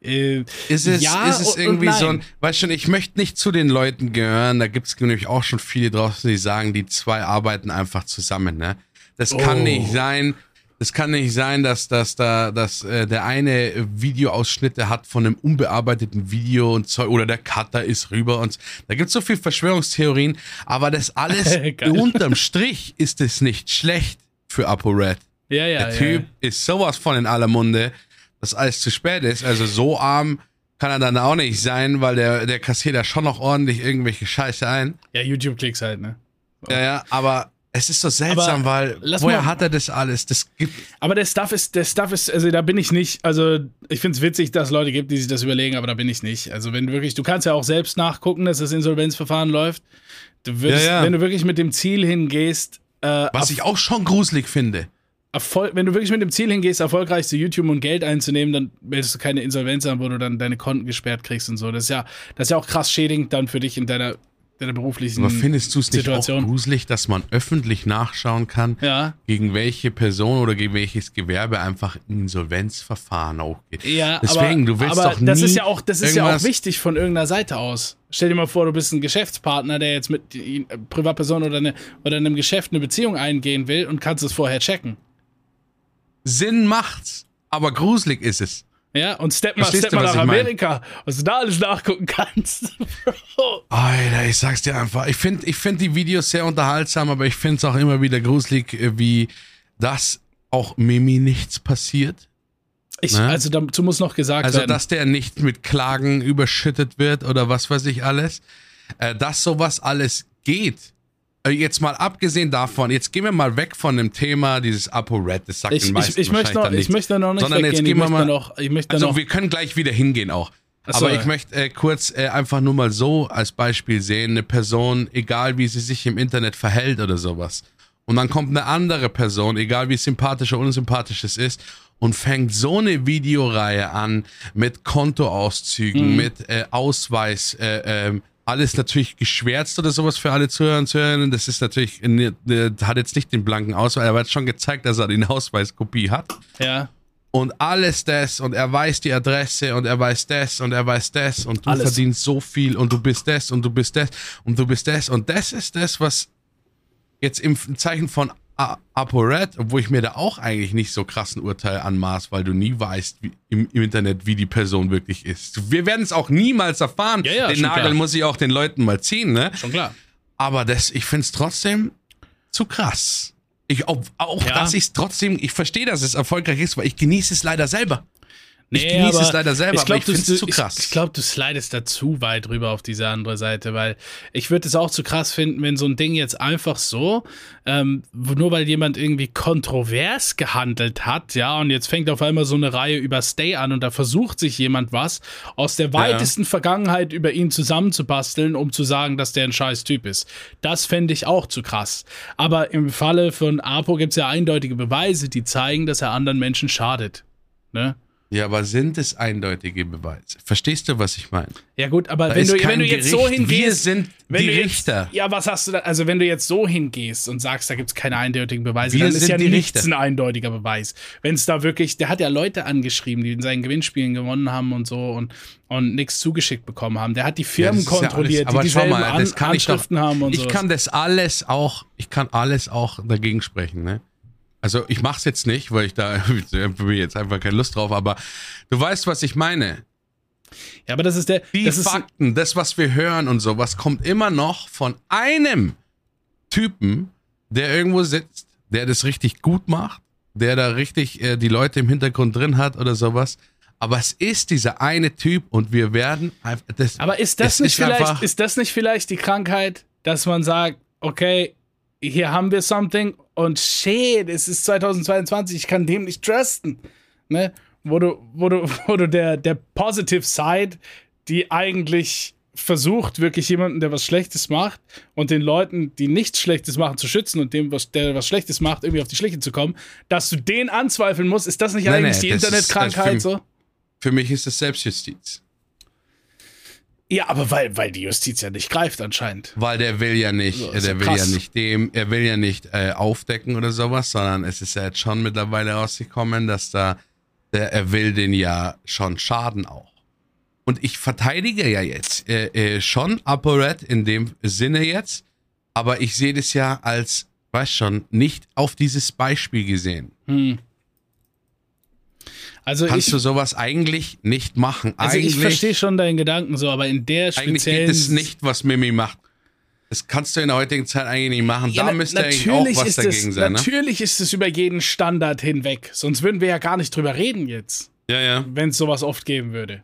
S1: Äh,
S2: Ist es,
S1: ja
S2: ist es irgendwie so ein, weißt schon, ich möchte nicht zu den Leuten gehören, da gibt es nämlich auch schon viele draußen, die sagen, die zwei arbeiten einfach zusammen, ne? Das kann
S1: Oh.
S2: nicht sein, das kann nicht sein, dass, dass da, dass äh, der eine Videoausschnitte hat von einem unbearbeiteten Video und Zeug, oder der Cutter ist rüber und da gibt es so viel Verschwörungstheorien, aber das alles unterm Strich ist es nicht schlecht für ApoRed.
S1: ja, ja,
S2: Der
S1: ja,
S2: Typ ist sowas von in aller Munde, dass alles zu spät ist. Also so arm kann er dann auch nicht sein, weil der, der kassiert ja schon noch ordentlich irgendwelche Scheiße ein.
S1: Ja, YouTube-Klicks halt, ne?
S2: Ja, ja, aber es ist so seltsam,
S1: Aber
S2: weil woher hat er das alles? Das gibt
S1: Aber der Stuff ist, der Stuff ist, also da bin ich nicht, also ich finde es witzig, dass es Leute gibt, die sich das überlegen, aber da bin ich nicht. Also wenn du wirklich, du kannst ja auch selbst nachgucken, dass das Insolvenzverfahren läuft. Du würdest,
S2: Ja, ja.
S1: wenn du wirklich mit dem Ziel hingehst, äh,
S2: was ich auch schon gruselig finde.
S1: Erfol wenn du wirklich mit dem Ziel hingehst, erfolgreich zu YouTube und Geld einzunehmen, dann willst du keine Insolvenz haben, wo du dann deine Konten gesperrt kriegst und so. Das ist ja, das ist ja auch krass schädigend dann für dich in deiner, deiner beruflichen
S2: Aber findest du es nicht
S1: Situation.
S2: auch gruselig, dass man öffentlich nachschauen kann,
S1: Ja.
S2: gegen welche Person oder gegen welches Gewerbe einfach ein Insolvenzverfahren aufgeht?
S1: Ja,
S2: Deswegen,
S1: aber,
S2: du willst
S1: aber
S2: doch nie
S1: das ist ja auch, das ist ja auch wichtig von irgendeiner Seite aus. Stell dir mal vor, du bist ein Geschäftspartner, der jetzt mit äh, Privatperson oder, eine, oder einem Geschäft eine Beziehung eingehen will und kannst es vorher checken.
S2: Sinn macht's, aber gruselig ist es.
S1: Ja, und step mal,
S2: Verstehst
S1: step mal nach
S2: ich mein?
S1: Amerika, was du da alles nachgucken kannst. Bro.
S2: Alter, ich sag's dir einfach. Ich finde ich find die Videos sehr unterhaltsam, aber ich finde es auch immer wieder gruselig, äh, wie das auch Mimi nichts passiert.
S1: Ich,
S2: Ne?
S1: Also dazu muss noch gesagt
S2: Also,
S1: werden.
S2: dass der nicht mit Klagen überschüttet wird oder was weiß ich alles. Äh, dass sowas alles geht. Äh, Jetzt mal abgesehen davon, jetzt gehen wir mal weg von dem Thema dieses ApoRed, das sagt
S1: ich,
S2: den
S1: ich,
S2: meisten
S1: ich, möchte
S2: wahrscheinlich
S1: noch,
S2: dann
S1: ich möchte noch nicht
S2: Sondern jetzt gehen
S1: ich
S2: wir
S1: möchte
S2: mal-
S1: noch, ich möchte
S2: Also
S1: noch,
S2: wir können gleich wieder hingehen auch.
S1: So,
S2: Aber ich
S1: ja.
S2: möchte äh, kurz äh, einfach nur mal so als Beispiel sehen, eine Person, egal wie sie sich im Internet verhält oder sowas. Und dann kommt eine andere Person, egal wie sympathisch oder unsympathisch es ist, und fängt so eine Videoreihe an mit Kontoauszügen,
S1: Mhm.
S2: mit äh, Ausweis, äh, ähm, alles natürlich geschwärzt oder sowas für alle Zuhörer und Zuhörerinnen. Das ist natürlich, ne, ne, hat jetzt nicht den blanken Ausweis, aber er hat schon gezeigt, dass er den Ausweiskopie hat
S1: ja,
S2: und alles das und er weiß die Adresse und er weiß das und er weiß das und du
S1: Alles.
S2: verdienst so viel und du bist das und du bist das und du bist das und das ist das, was jetzt im Zeichen von ApoRed, obwohl ich mir da auch eigentlich nicht so krassen Urteil anmaß, weil du nie weißt wie, im, im Internet, wie die Person wirklich ist. Wir werden es auch niemals erfahren.
S1: Ja, ja,
S2: den Nagel
S1: klar.
S2: muss ich auch den Leuten mal ziehen, ne?
S1: schon klar.
S2: Aber das, ich finde es trotzdem zu krass. Ich, auch, auch
S1: Ja.
S2: dass ich es trotzdem, ich verstehe, dass es erfolgreich ist, weil ich genieße es leider selber. Ich
S1: Nee,
S2: genieße
S1: aber
S2: es leider selber,
S1: ich glaub,
S2: aber ich finde es zu
S1: ich-
S2: krass.
S1: Ich, glaube, du slidest da zu weit rüber auf diese andere Seite, weil ich würde es auch zu krass finden, wenn so ein Ding jetzt einfach so, ähm, nur weil jemand irgendwie kontrovers gehandelt hat, ja, und jetzt fängt auf einmal so eine Reihe über Stay an und da versucht sich jemand was aus der weitesten Vergangenheit über ihn zusammenzubasteln, um zu sagen, dass der ein scheiß Typ ist. Das fände ich auch zu krass. Aber im Falle von Apo gibt es ja eindeutige Beweise, die zeigen, dass er anderen Menschen schadet. Ne?
S2: Ja, aber sind es eindeutige Beweise? Verstehst du, was ich meine?
S1: Ja gut, aber
S2: Da
S1: wenn du, wenn du jetzt so
S2: Gericht.
S1: hingehst,
S2: Wir sind die
S1: jetzt,
S2: Richter.
S1: Ja, was hast du da? Also wenn du jetzt so hingehst und sagst, da gibt es keine eindeutigen Beweise,
S2: Wir
S1: dann ist ja
S2: die
S1: nichts
S2: Richter.
S1: ein eindeutiger Beweis. Wenn es da wirklich, der hat ja Leute angeschrieben, die in seinen Gewinnspielen gewonnen haben und so und, und nichts zugeschickt bekommen haben. Der hat die Firmen
S2: Ja, ist ja
S1: kontrolliert,
S2: alles- aber
S1: die dieselben
S2: mal,
S1: An
S2: kann ich doch-
S1: Anschriften haben und
S2: Ich
S1: so.
S2: kann das alles auch, ich kann alles auch dagegen sprechen, ne? Also ich mach's jetzt nicht, weil ich da jetzt einfach keine Lust drauf, aber du weißt, was ich meine.
S1: ja, aber das ist der,
S2: Die
S1: das ist,
S2: Fakten, das, was wir hören und sowas, kommt immer noch von einem Typen, der irgendwo sitzt, der das richtig gut macht, der da richtig äh, die Leute im Hintergrund drin hat oder sowas. Aber es ist dieser eine Typ und wir werden einfach. Das,
S1: Aber ist das nicht
S2: ist
S1: vielleicht,
S2: einfach-
S1: ist das nicht vielleicht die Krankheit, dass man sagt, okay, hier haben wir something und shit, es ist 2022, ich kann dem nicht trusten. Ne? Wo du, wo du, wo du der, der Positive Side, die eigentlich versucht, wirklich jemanden, der was Schlechtes macht und den Leuten, die nichts Schlechtes machen, zu schützen und dem, was, der was Schlechtes macht, irgendwie auf die Schliche zu kommen, dass du den anzweifeln musst, ist das nicht
S2: Nein,
S1: eigentlich
S2: nein,
S1: die
S2: das ist-
S1: Internetkrankheit
S2: das für-
S1: so?
S2: Für mich ist es Selbstjustiz.
S1: Ja, aber weil, weil die Justiz ja nicht greift anscheinend.
S2: Weil der will ja nicht,
S1: So,
S2: äh,
S1: ist
S2: der will
S1: krass.
S2: ja nicht dem, er will ja nicht äh, aufdecken oder sowas, sondern es ist ja jetzt schon mittlerweile rausgekommen, dass da, der, er will den ja schon schaden auch. Und ich verteidige ja jetzt äh, äh, schon ApoRed in dem Sinne jetzt, aber ich sehe das ja als, weiß schon, nicht auf dieses Beispiel gesehen.
S1: Hm. Also
S2: Kannst
S1: ich,
S2: du sowas eigentlich nicht machen?
S1: also
S2: eigentlich,
S1: ich verstehe schon deinen Gedanken so, aber in der
S2: eigentlich
S1: speziellen
S2: geht es nicht, was Mimi macht. Das kannst du in der heutigen Zeit eigentlich nicht machen.
S1: Ja,
S2: da müsste eigentlich auch was dagegen
S1: es,
S2: sein, ne?
S1: Natürlich ist es über jeden Standard hinweg. Sonst würden wir ja gar nicht drüber reden jetzt,
S2: Ja, ja.
S1: wenn es sowas oft geben würde.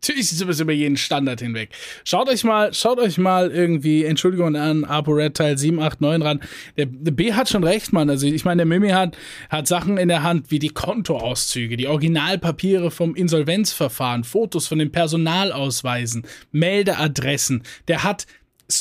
S1: Natürlich ist es über jeden Standard hinweg. Schaut euch mal, schaut euch mal irgendwie, Entschuldigung, an ApoRed Teil 7, 8, 9 ran. Der, der B hat schon recht, Mann. Also ich meine, der Mimi hat, hat Sachen in der Hand wie die Kontoauszüge, die Originalpapiere vom Insolvenzverfahren, Fotos von den Personalausweisen, Meldeadressen. Der hat,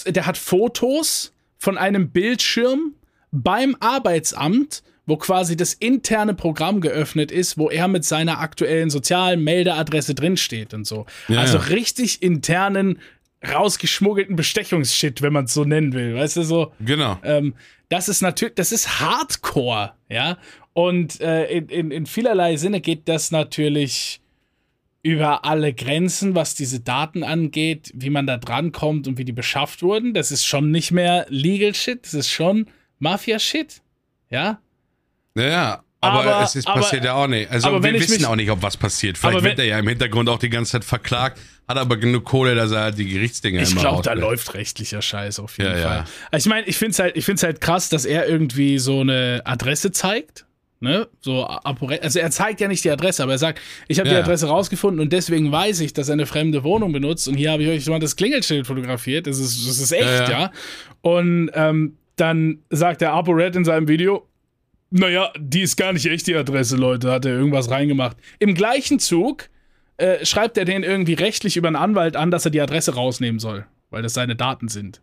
S1: der hat Fotos von einem Bildschirm beim Arbeitsamt, wo quasi das interne Programm geöffnet ist, wo er mit seiner aktuellen sozialen Meldeadresse drinsteht und so.
S2: Ja,
S1: also
S2: ja.
S1: richtig internen, rausgeschmuggelten Bestechungsshit, wenn man es so nennen will. Weißt du, so.
S2: Genau.
S1: Ähm, das ist natürlich, das ist Hardcore, ja. Und äh, in, in, in vielerlei Sinne geht das natürlich über alle Grenzen, was diese Daten angeht, wie man da drankommt und wie die beschafft wurden. Das ist schon nicht mehr Legal Shit, das ist schon Mafia-Shit, ja.
S2: Ja, ja. Aber,
S1: Aber-
S2: es ist
S1: aber-
S2: passiert ja auch nicht. Also
S1: aber wenn
S2: wir wissen
S1: mich-
S2: auch nicht, ob was passiert. Vielleicht
S1: Aber
S2: wird
S1: wenn-
S2: er ja im Hintergrund auch die ganze Zeit verklagt, hat aber genug Kohle, dass er halt die Gerichtsdinger
S1: Ich glaube, da läuft rechtlicher Scheiß auf jeden
S2: Ja, ja.
S1: Fall. Also ich meine, ich finde es halt, ich find's halt krass, dass er irgendwie so eine Adresse zeigt. Ne? So, also er zeigt ja nicht die Adresse, aber er sagt, ich habe die
S2: Ja.
S1: Adresse rausgefunden und deswegen weiß ich, dass er eine fremde Wohnung benutzt und hier habe ich euch mal das Klingelschild fotografiert. Das ist, das ist echt,
S2: Ja,
S1: ja.
S2: ja.
S1: Und ähm, dann sagt der ApoRed in seinem Video, naja, die ist gar nicht echt die Adresse, Leute, hat er irgendwas reingemacht. Im gleichen Zug äh, schreibt er den irgendwie rechtlich über einen Anwalt an, dass er die Adresse rausnehmen soll, weil das seine Daten sind.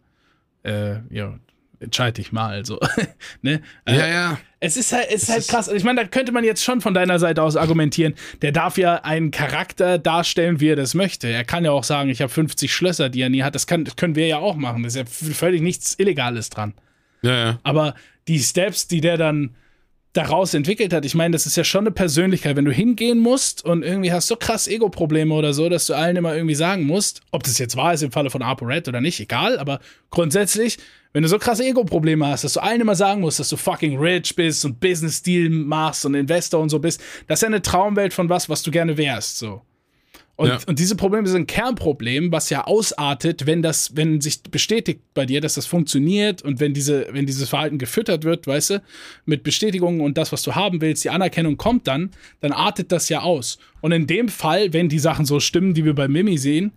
S1: Äh, ja, entscheide ich mal, also. ne? Äh,
S2: Ja, ja.
S1: Es ist halt, es ist halt krass. Ich meine, da könnte man jetzt schon von deiner Seite aus argumentieren, der darf ja einen Charakter darstellen, wie er das möchte. Er kann ja auch sagen, ich habe 50 Schlösser, die er nie hat. Das, kann, das können wir ja auch machen. Das ist ja völlig nichts Illegales dran.
S2: Ja, ja.
S1: Aber die Steps, die der dann daraus entwickelt hat, ich meine, das ist ja schon eine Persönlichkeit. Wenn du hingehen musst und irgendwie hast so krass Ego-Probleme oder so, dass du allen immer irgendwie sagen musst, ob das jetzt wahr ist im Falle von ApoRed oder nicht, egal, aber grundsätzlich, wenn du so krasse Ego-Probleme hast, dass du allen immer sagen musst, dass du fucking rich bist und Business-Deal machst und Investor und so bist, das ist ja eine Traumwelt von was, was du gerne wärst, so. Und,
S2: Ja.
S1: und diese Probleme sind ein Kernproblem, was ja ausartet, wenn das, wenn sich bestätigt bei dir, dass das funktioniert und wenn diese, wenn dieses Verhalten gefüttert wird, weißt du, mit Bestätigungen und das, was du haben willst, die Anerkennung kommt dann, dann artet das ja aus. Und in dem Fall, wenn die Sachen so stimmen, die wir bei Mimi sehen,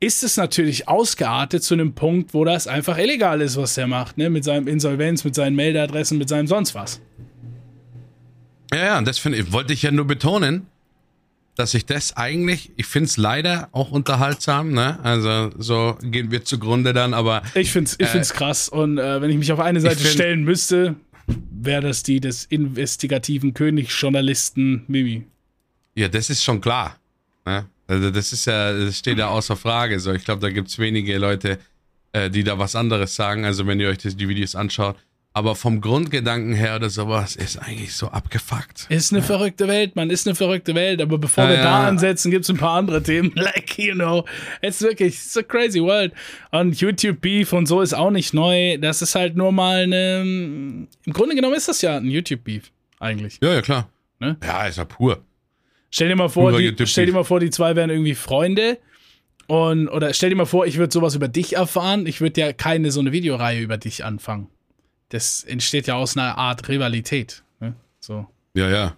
S1: ist es natürlich ausgeartet zu einem Punkt, wo das einfach illegal ist, was der macht, ne? Mit seinem Insolvenz, mit seinen Meldeadressen, mit seinem sonst was.
S2: Ja, ja, und das finde ich, wollte ich ja nur betonen, dass ich das eigentlich, ich finde es leider auch unterhaltsam, ne? Also so gehen wir zugrunde dann, aber
S1: Ich find's, ich find's krass. Und äh, wenn ich mich auf eine Seite
S2: find-
S1: stellen müsste, wäre das die des investigativen Königsjournalisten Mimi.
S2: ja, das ist schon klar. Ne? Also das ist ja, das steht ja außer Frage. So, ich glaube, da gibt es wenige Leute, äh, die da was anderes sagen, also wenn ihr euch das, die Videos anschaut. Aber vom Grundgedanken her oder sowas ist eigentlich so abgefuckt.
S1: Ist eine verrückte Welt, man, ist eine verrückte Welt. Aber bevor
S2: Ja,
S1: wir
S2: ja.
S1: da ansetzen, gibt's ein paar andere Themen. Like, you know, it's wirklich, it's a crazy world. Und YouTube Beef und so ist auch nicht neu. Das ist halt nur mal eine. Im Grunde genommen ist das ja ein YouTube Beef, eigentlich.
S2: Ja, ja, klar.
S1: Ne?
S2: Ja, ist ja pur.
S1: Stell dir mal vor, die, stell dir mal vor, die zwei wären irgendwie Freunde. Und, oder stell dir mal vor, ich würde sowas über dich erfahren. Ich würde ja keine so eine Videoreihe über dich anfangen. Das entsteht ja aus einer Art Rivalität. Ne? So.
S2: Ja, ja.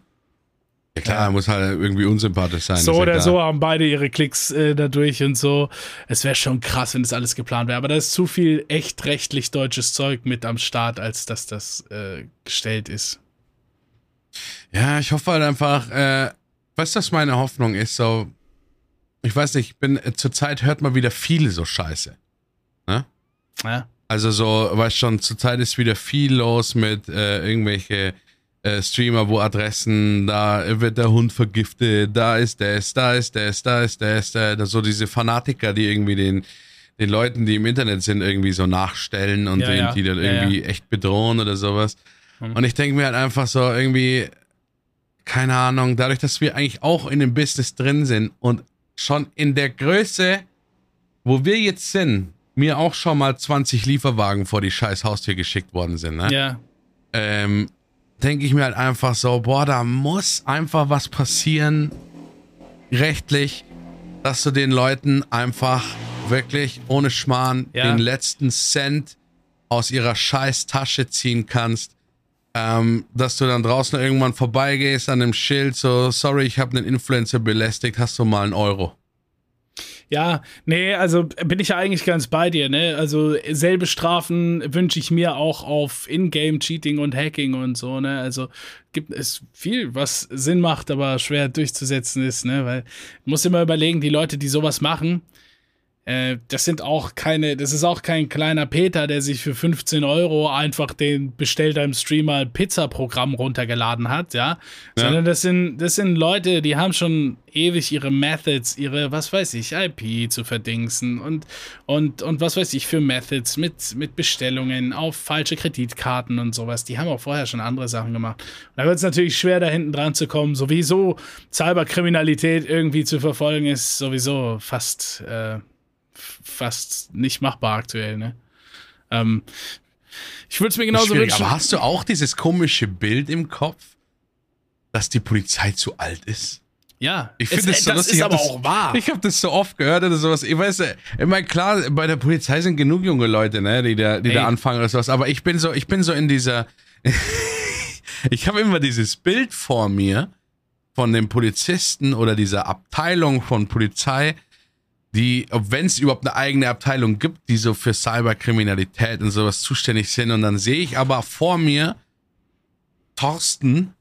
S2: Ja klar, muss halt irgendwie unsympathisch sein.
S1: So
S2: ja
S1: oder
S2: klar.
S1: so haben beide ihre Klicks äh, dadurch und so. Es wäre schon krass, wenn das alles geplant wäre. Aber da ist zu viel echt rechtlich deutsches Zeug mit am Start, als dass das äh, gestellt ist.
S2: Ja, ich hoffe halt einfach, äh, was meine Hoffnung ist? So, ich weiß nicht, ich bin, äh, zurzeit hört man wieder viel so Scheiße. Ne?
S1: Ja.
S2: Also so, weißt schon, zurzeit ist wieder viel los mit äh, irgendwelche äh, Streamer, wo Adressen, da wird der Hund vergiftet, da ist das, da ist das, da ist das, da, da so diese Fanatiker, die irgendwie den, den Leuten, die im Internet sind, irgendwie so nachstellen und
S1: Ja,
S2: den,
S1: ja.
S2: die dann
S1: Ja, ja.
S2: irgendwie echt bedrohen oder sowas.
S1: Mhm.
S2: Und ich denke mir halt einfach so irgendwie, keine Ahnung, dadurch, dass wir eigentlich auch in dem Business drin sind und schon in der Größe, wo wir jetzt sind, mir auch schon mal 20 Lieferwagen vor die scheiß Haustür geschickt worden sind, ne?
S1: Ja.
S2: ähm, denke ich mir halt einfach so, boah, da muss einfach was passieren, rechtlich, dass du den Leuten einfach wirklich ohne Schmarrn
S1: Ja.
S2: den letzten Cent aus ihrer scheiß Tasche ziehen kannst. Ähm, dass du dann draußen irgendwann vorbeigehst an dem Schild, so, sorry, ich habe einen Influencer belästigt, hast du mal einen Euro.
S1: Ja, nee, also bin ich ja eigentlich ganz bei dir, ne? Also selbe Strafen wünsche ich mir auch auf Ingame-Cheating und Hacking und so, ne? Also gibt es viel, was Sinn macht, aber schwer durchzusetzen ist, ne? Weil du musst immer überlegen, die Leute, die sowas machen, äh, das sind auch keine, das ist auch kein kleiner Peter, der sich für 15 Euro einfach den bestellt einem Streamer Pizza-Programm runtergeladen hat, ja. Sondern das sind, das sind Leute, die haben schon ewig ihre Methods, ihre, was weiß ich, IP zu verdingsen und, und, und was weiß ich für Methods mit, mit Bestellungen auf falsche Kreditkarten und sowas. Die haben auch vorher schon andere Sachen gemacht. Und da wird es natürlich schwer, da hinten dran zu kommen. Sowieso Cyberkriminalität irgendwie zu verfolgen, ist sowieso fast, äh, fast nicht machbar aktuell, ne? Ähm, ich würde es mir genauso wünschen.
S2: aber hast du auch dieses komische Bild im Kopf, dass die Polizei zu alt ist?
S1: ja,
S2: Ich finde
S1: es-
S2: das so lustig.
S1: ist aber
S2: das,
S1: auch wahr.
S2: Ich habe das so oft gehört oder sowas. Ich weiß, äh, ich meine, klar, bei der Polizei sind genug junge Leute, ne, die da, die
S1: Ey.
S2: da anfangen oder sowas. Aber ich bin so, ich bin so in dieser. ich habe immer dieses Bild vor mir von dem Polizisten oder dieser Abteilung von Polizei, die, wenn es überhaupt eine eigene Abteilung gibt, die so für Cyberkriminalität und sowas zuständig sind. Und dann sehe ich aber vor mir Thorsten,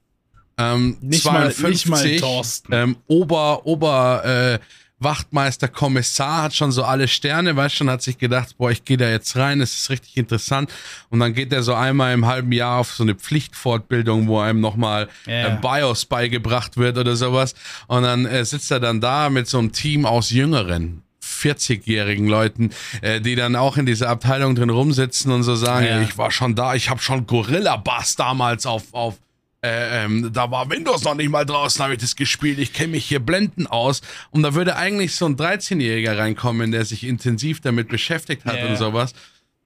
S2: ähm,
S1: Nicht mal-
S2: 52,
S1: nicht mal Thorsten.
S2: Ähm, Ober, Ober, äh, Wachtmeister, Kommissar, hat schon so alle Sterne, weißt schon, hat sich gedacht, boah, ich gehe da jetzt rein, das ist richtig interessant. Und dann geht er so einmal im halben Jahr auf so eine Pflichtfortbildung, wo einem nochmal
S1: Ja.
S2: äh, BIOS beigebracht wird oder sowas. Und dann äh, sitzt er dann da mit so einem Team aus Jüngeren. 40-jährigen Leuten, äh, die dann auch in dieser Abteilung drin rumsitzen und so sagen,
S1: Ja.
S2: ich war schon da, ich habe schon Gorilla Bass damals auf, auf äh, ähm, da war Windows noch nicht mal draußen, habe ich das gespielt, ich kenne mich hier blenden aus. Und da würde eigentlich so ein 13-Jähriger reinkommen, der sich intensiv damit beschäftigt hat
S1: Ja.
S2: und sowas.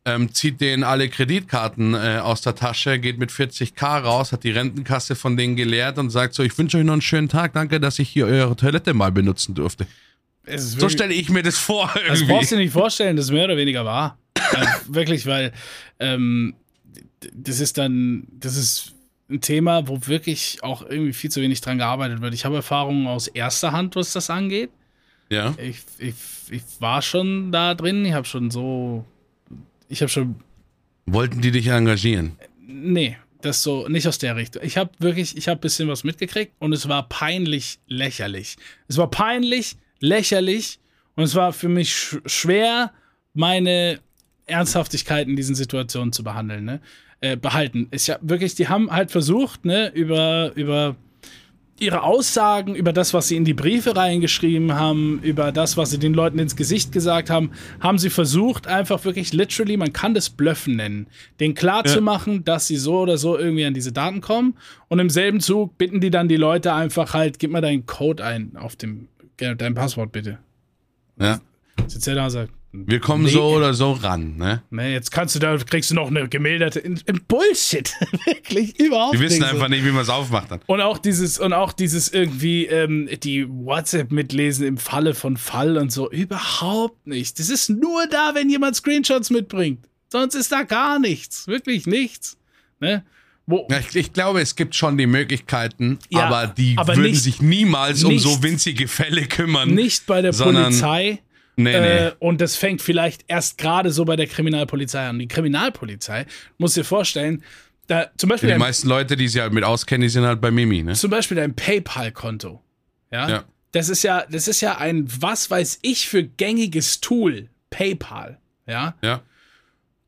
S2: Ähm, zieht denen alle Kreditkarten äh, aus der Tasche, geht mit 40k raus, hat die Rentenkasse von denen geleert und sagt so, ich wünsche euch noch einen schönen Tag, danke, dass ich hier eure Toilette mal benutzen durfte. So stelle ich mir das vor.
S1: Das
S2: Irgendwie.
S1: brauchst du dir nicht vorstellen, das ist mehr oder weniger wahr. äh, wirklich, weil ähm, das ist dann, das ist ein Thema, wo wirklich auch irgendwie viel zu wenig dran gearbeitet wird. Ich habe Erfahrungen aus erster Hand, was das angeht.
S2: ja.
S1: Ich, ich, ich war schon da drin, ich habe schon so, ich habe schon,
S2: Wollten die dich engagieren?
S1: nee, das so, nicht aus der Richtung. Ich habe wirklich, ich habe ein bisschen was mitgekriegt und es war peinlich lächerlich. Es war peinlich lächerlich und es war für mich sch schwer, meine Ernsthaftigkeit in diesen Situationen zu behandeln, ne? Äh, behalten. Ist ja wirklich, die haben halt versucht, ne, über, über ihre Aussagen, über das, was sie in die Briefe reingeschrieben haben, über das, was sie den Leuten ins Gesicht gesagt haben, haben sie versucht, einfach wirklich literally, man kann das Blöffen nennen, den klar zu machen, dass sie so oder so irgendwie an diese Daten kommen. Und im selben Zug bitten die dann die Leute einfach halt, gib mal deinen Code ein auf dem, dein Passwort bitte.
S2: Ja.
S1: Sitzt er da und sagt,
S2: Wir kommen
S1: Nee.
S2: so oder so ran, ne?
S1: ne, jetzt kannst du da, kriegst du noch eine gemilderte, in, in Bullshit. wirklich, überhaupt
S2: Wir wissen
S1: nicht so.
S2: einfach nicht, wie man es aufmacht dann.
S1: Und auch dieses, und auch dieses irgendwie, ähm, die WhatsApp mitlesen im Falle von Fall und so. Überhaupt nicht. Das ist nur da, wenn jemand Screenshots mitbringt. Sonst ist da gar nichts. Wirklich nichts. Ne? Wo,
S2: Ja, ich, ich glaube, es gibt schon die Möglichkeiten,
S1: Ja,
S2: aber die
S1: aber
S2: würden
S1: nicht-
S2: sich niemals um
S1: nicht-
S2: so winzige Fälle kümmern.
S1: nicht bei der Polizei.
S2: Nee, nee.
S1: Äh, und das fängt vielleicht erst gerade so bei der Kriminalpolizei an. Die Kriminalpolizei, muss dir vorstellen, da, zum Beispiel
S2: die
S1: dein,
S2: meisten Leute, die sich halt mit auskennen, die sind halt bei Mimi, ne?
S1: zum Beispiel dein PayPal-Konto. Ja?
S2: Ja.
S1: Das ist ja, das ist ja ein, was weiß ich, für gängiges Tool. PayPal. Ja.
S2: Ja.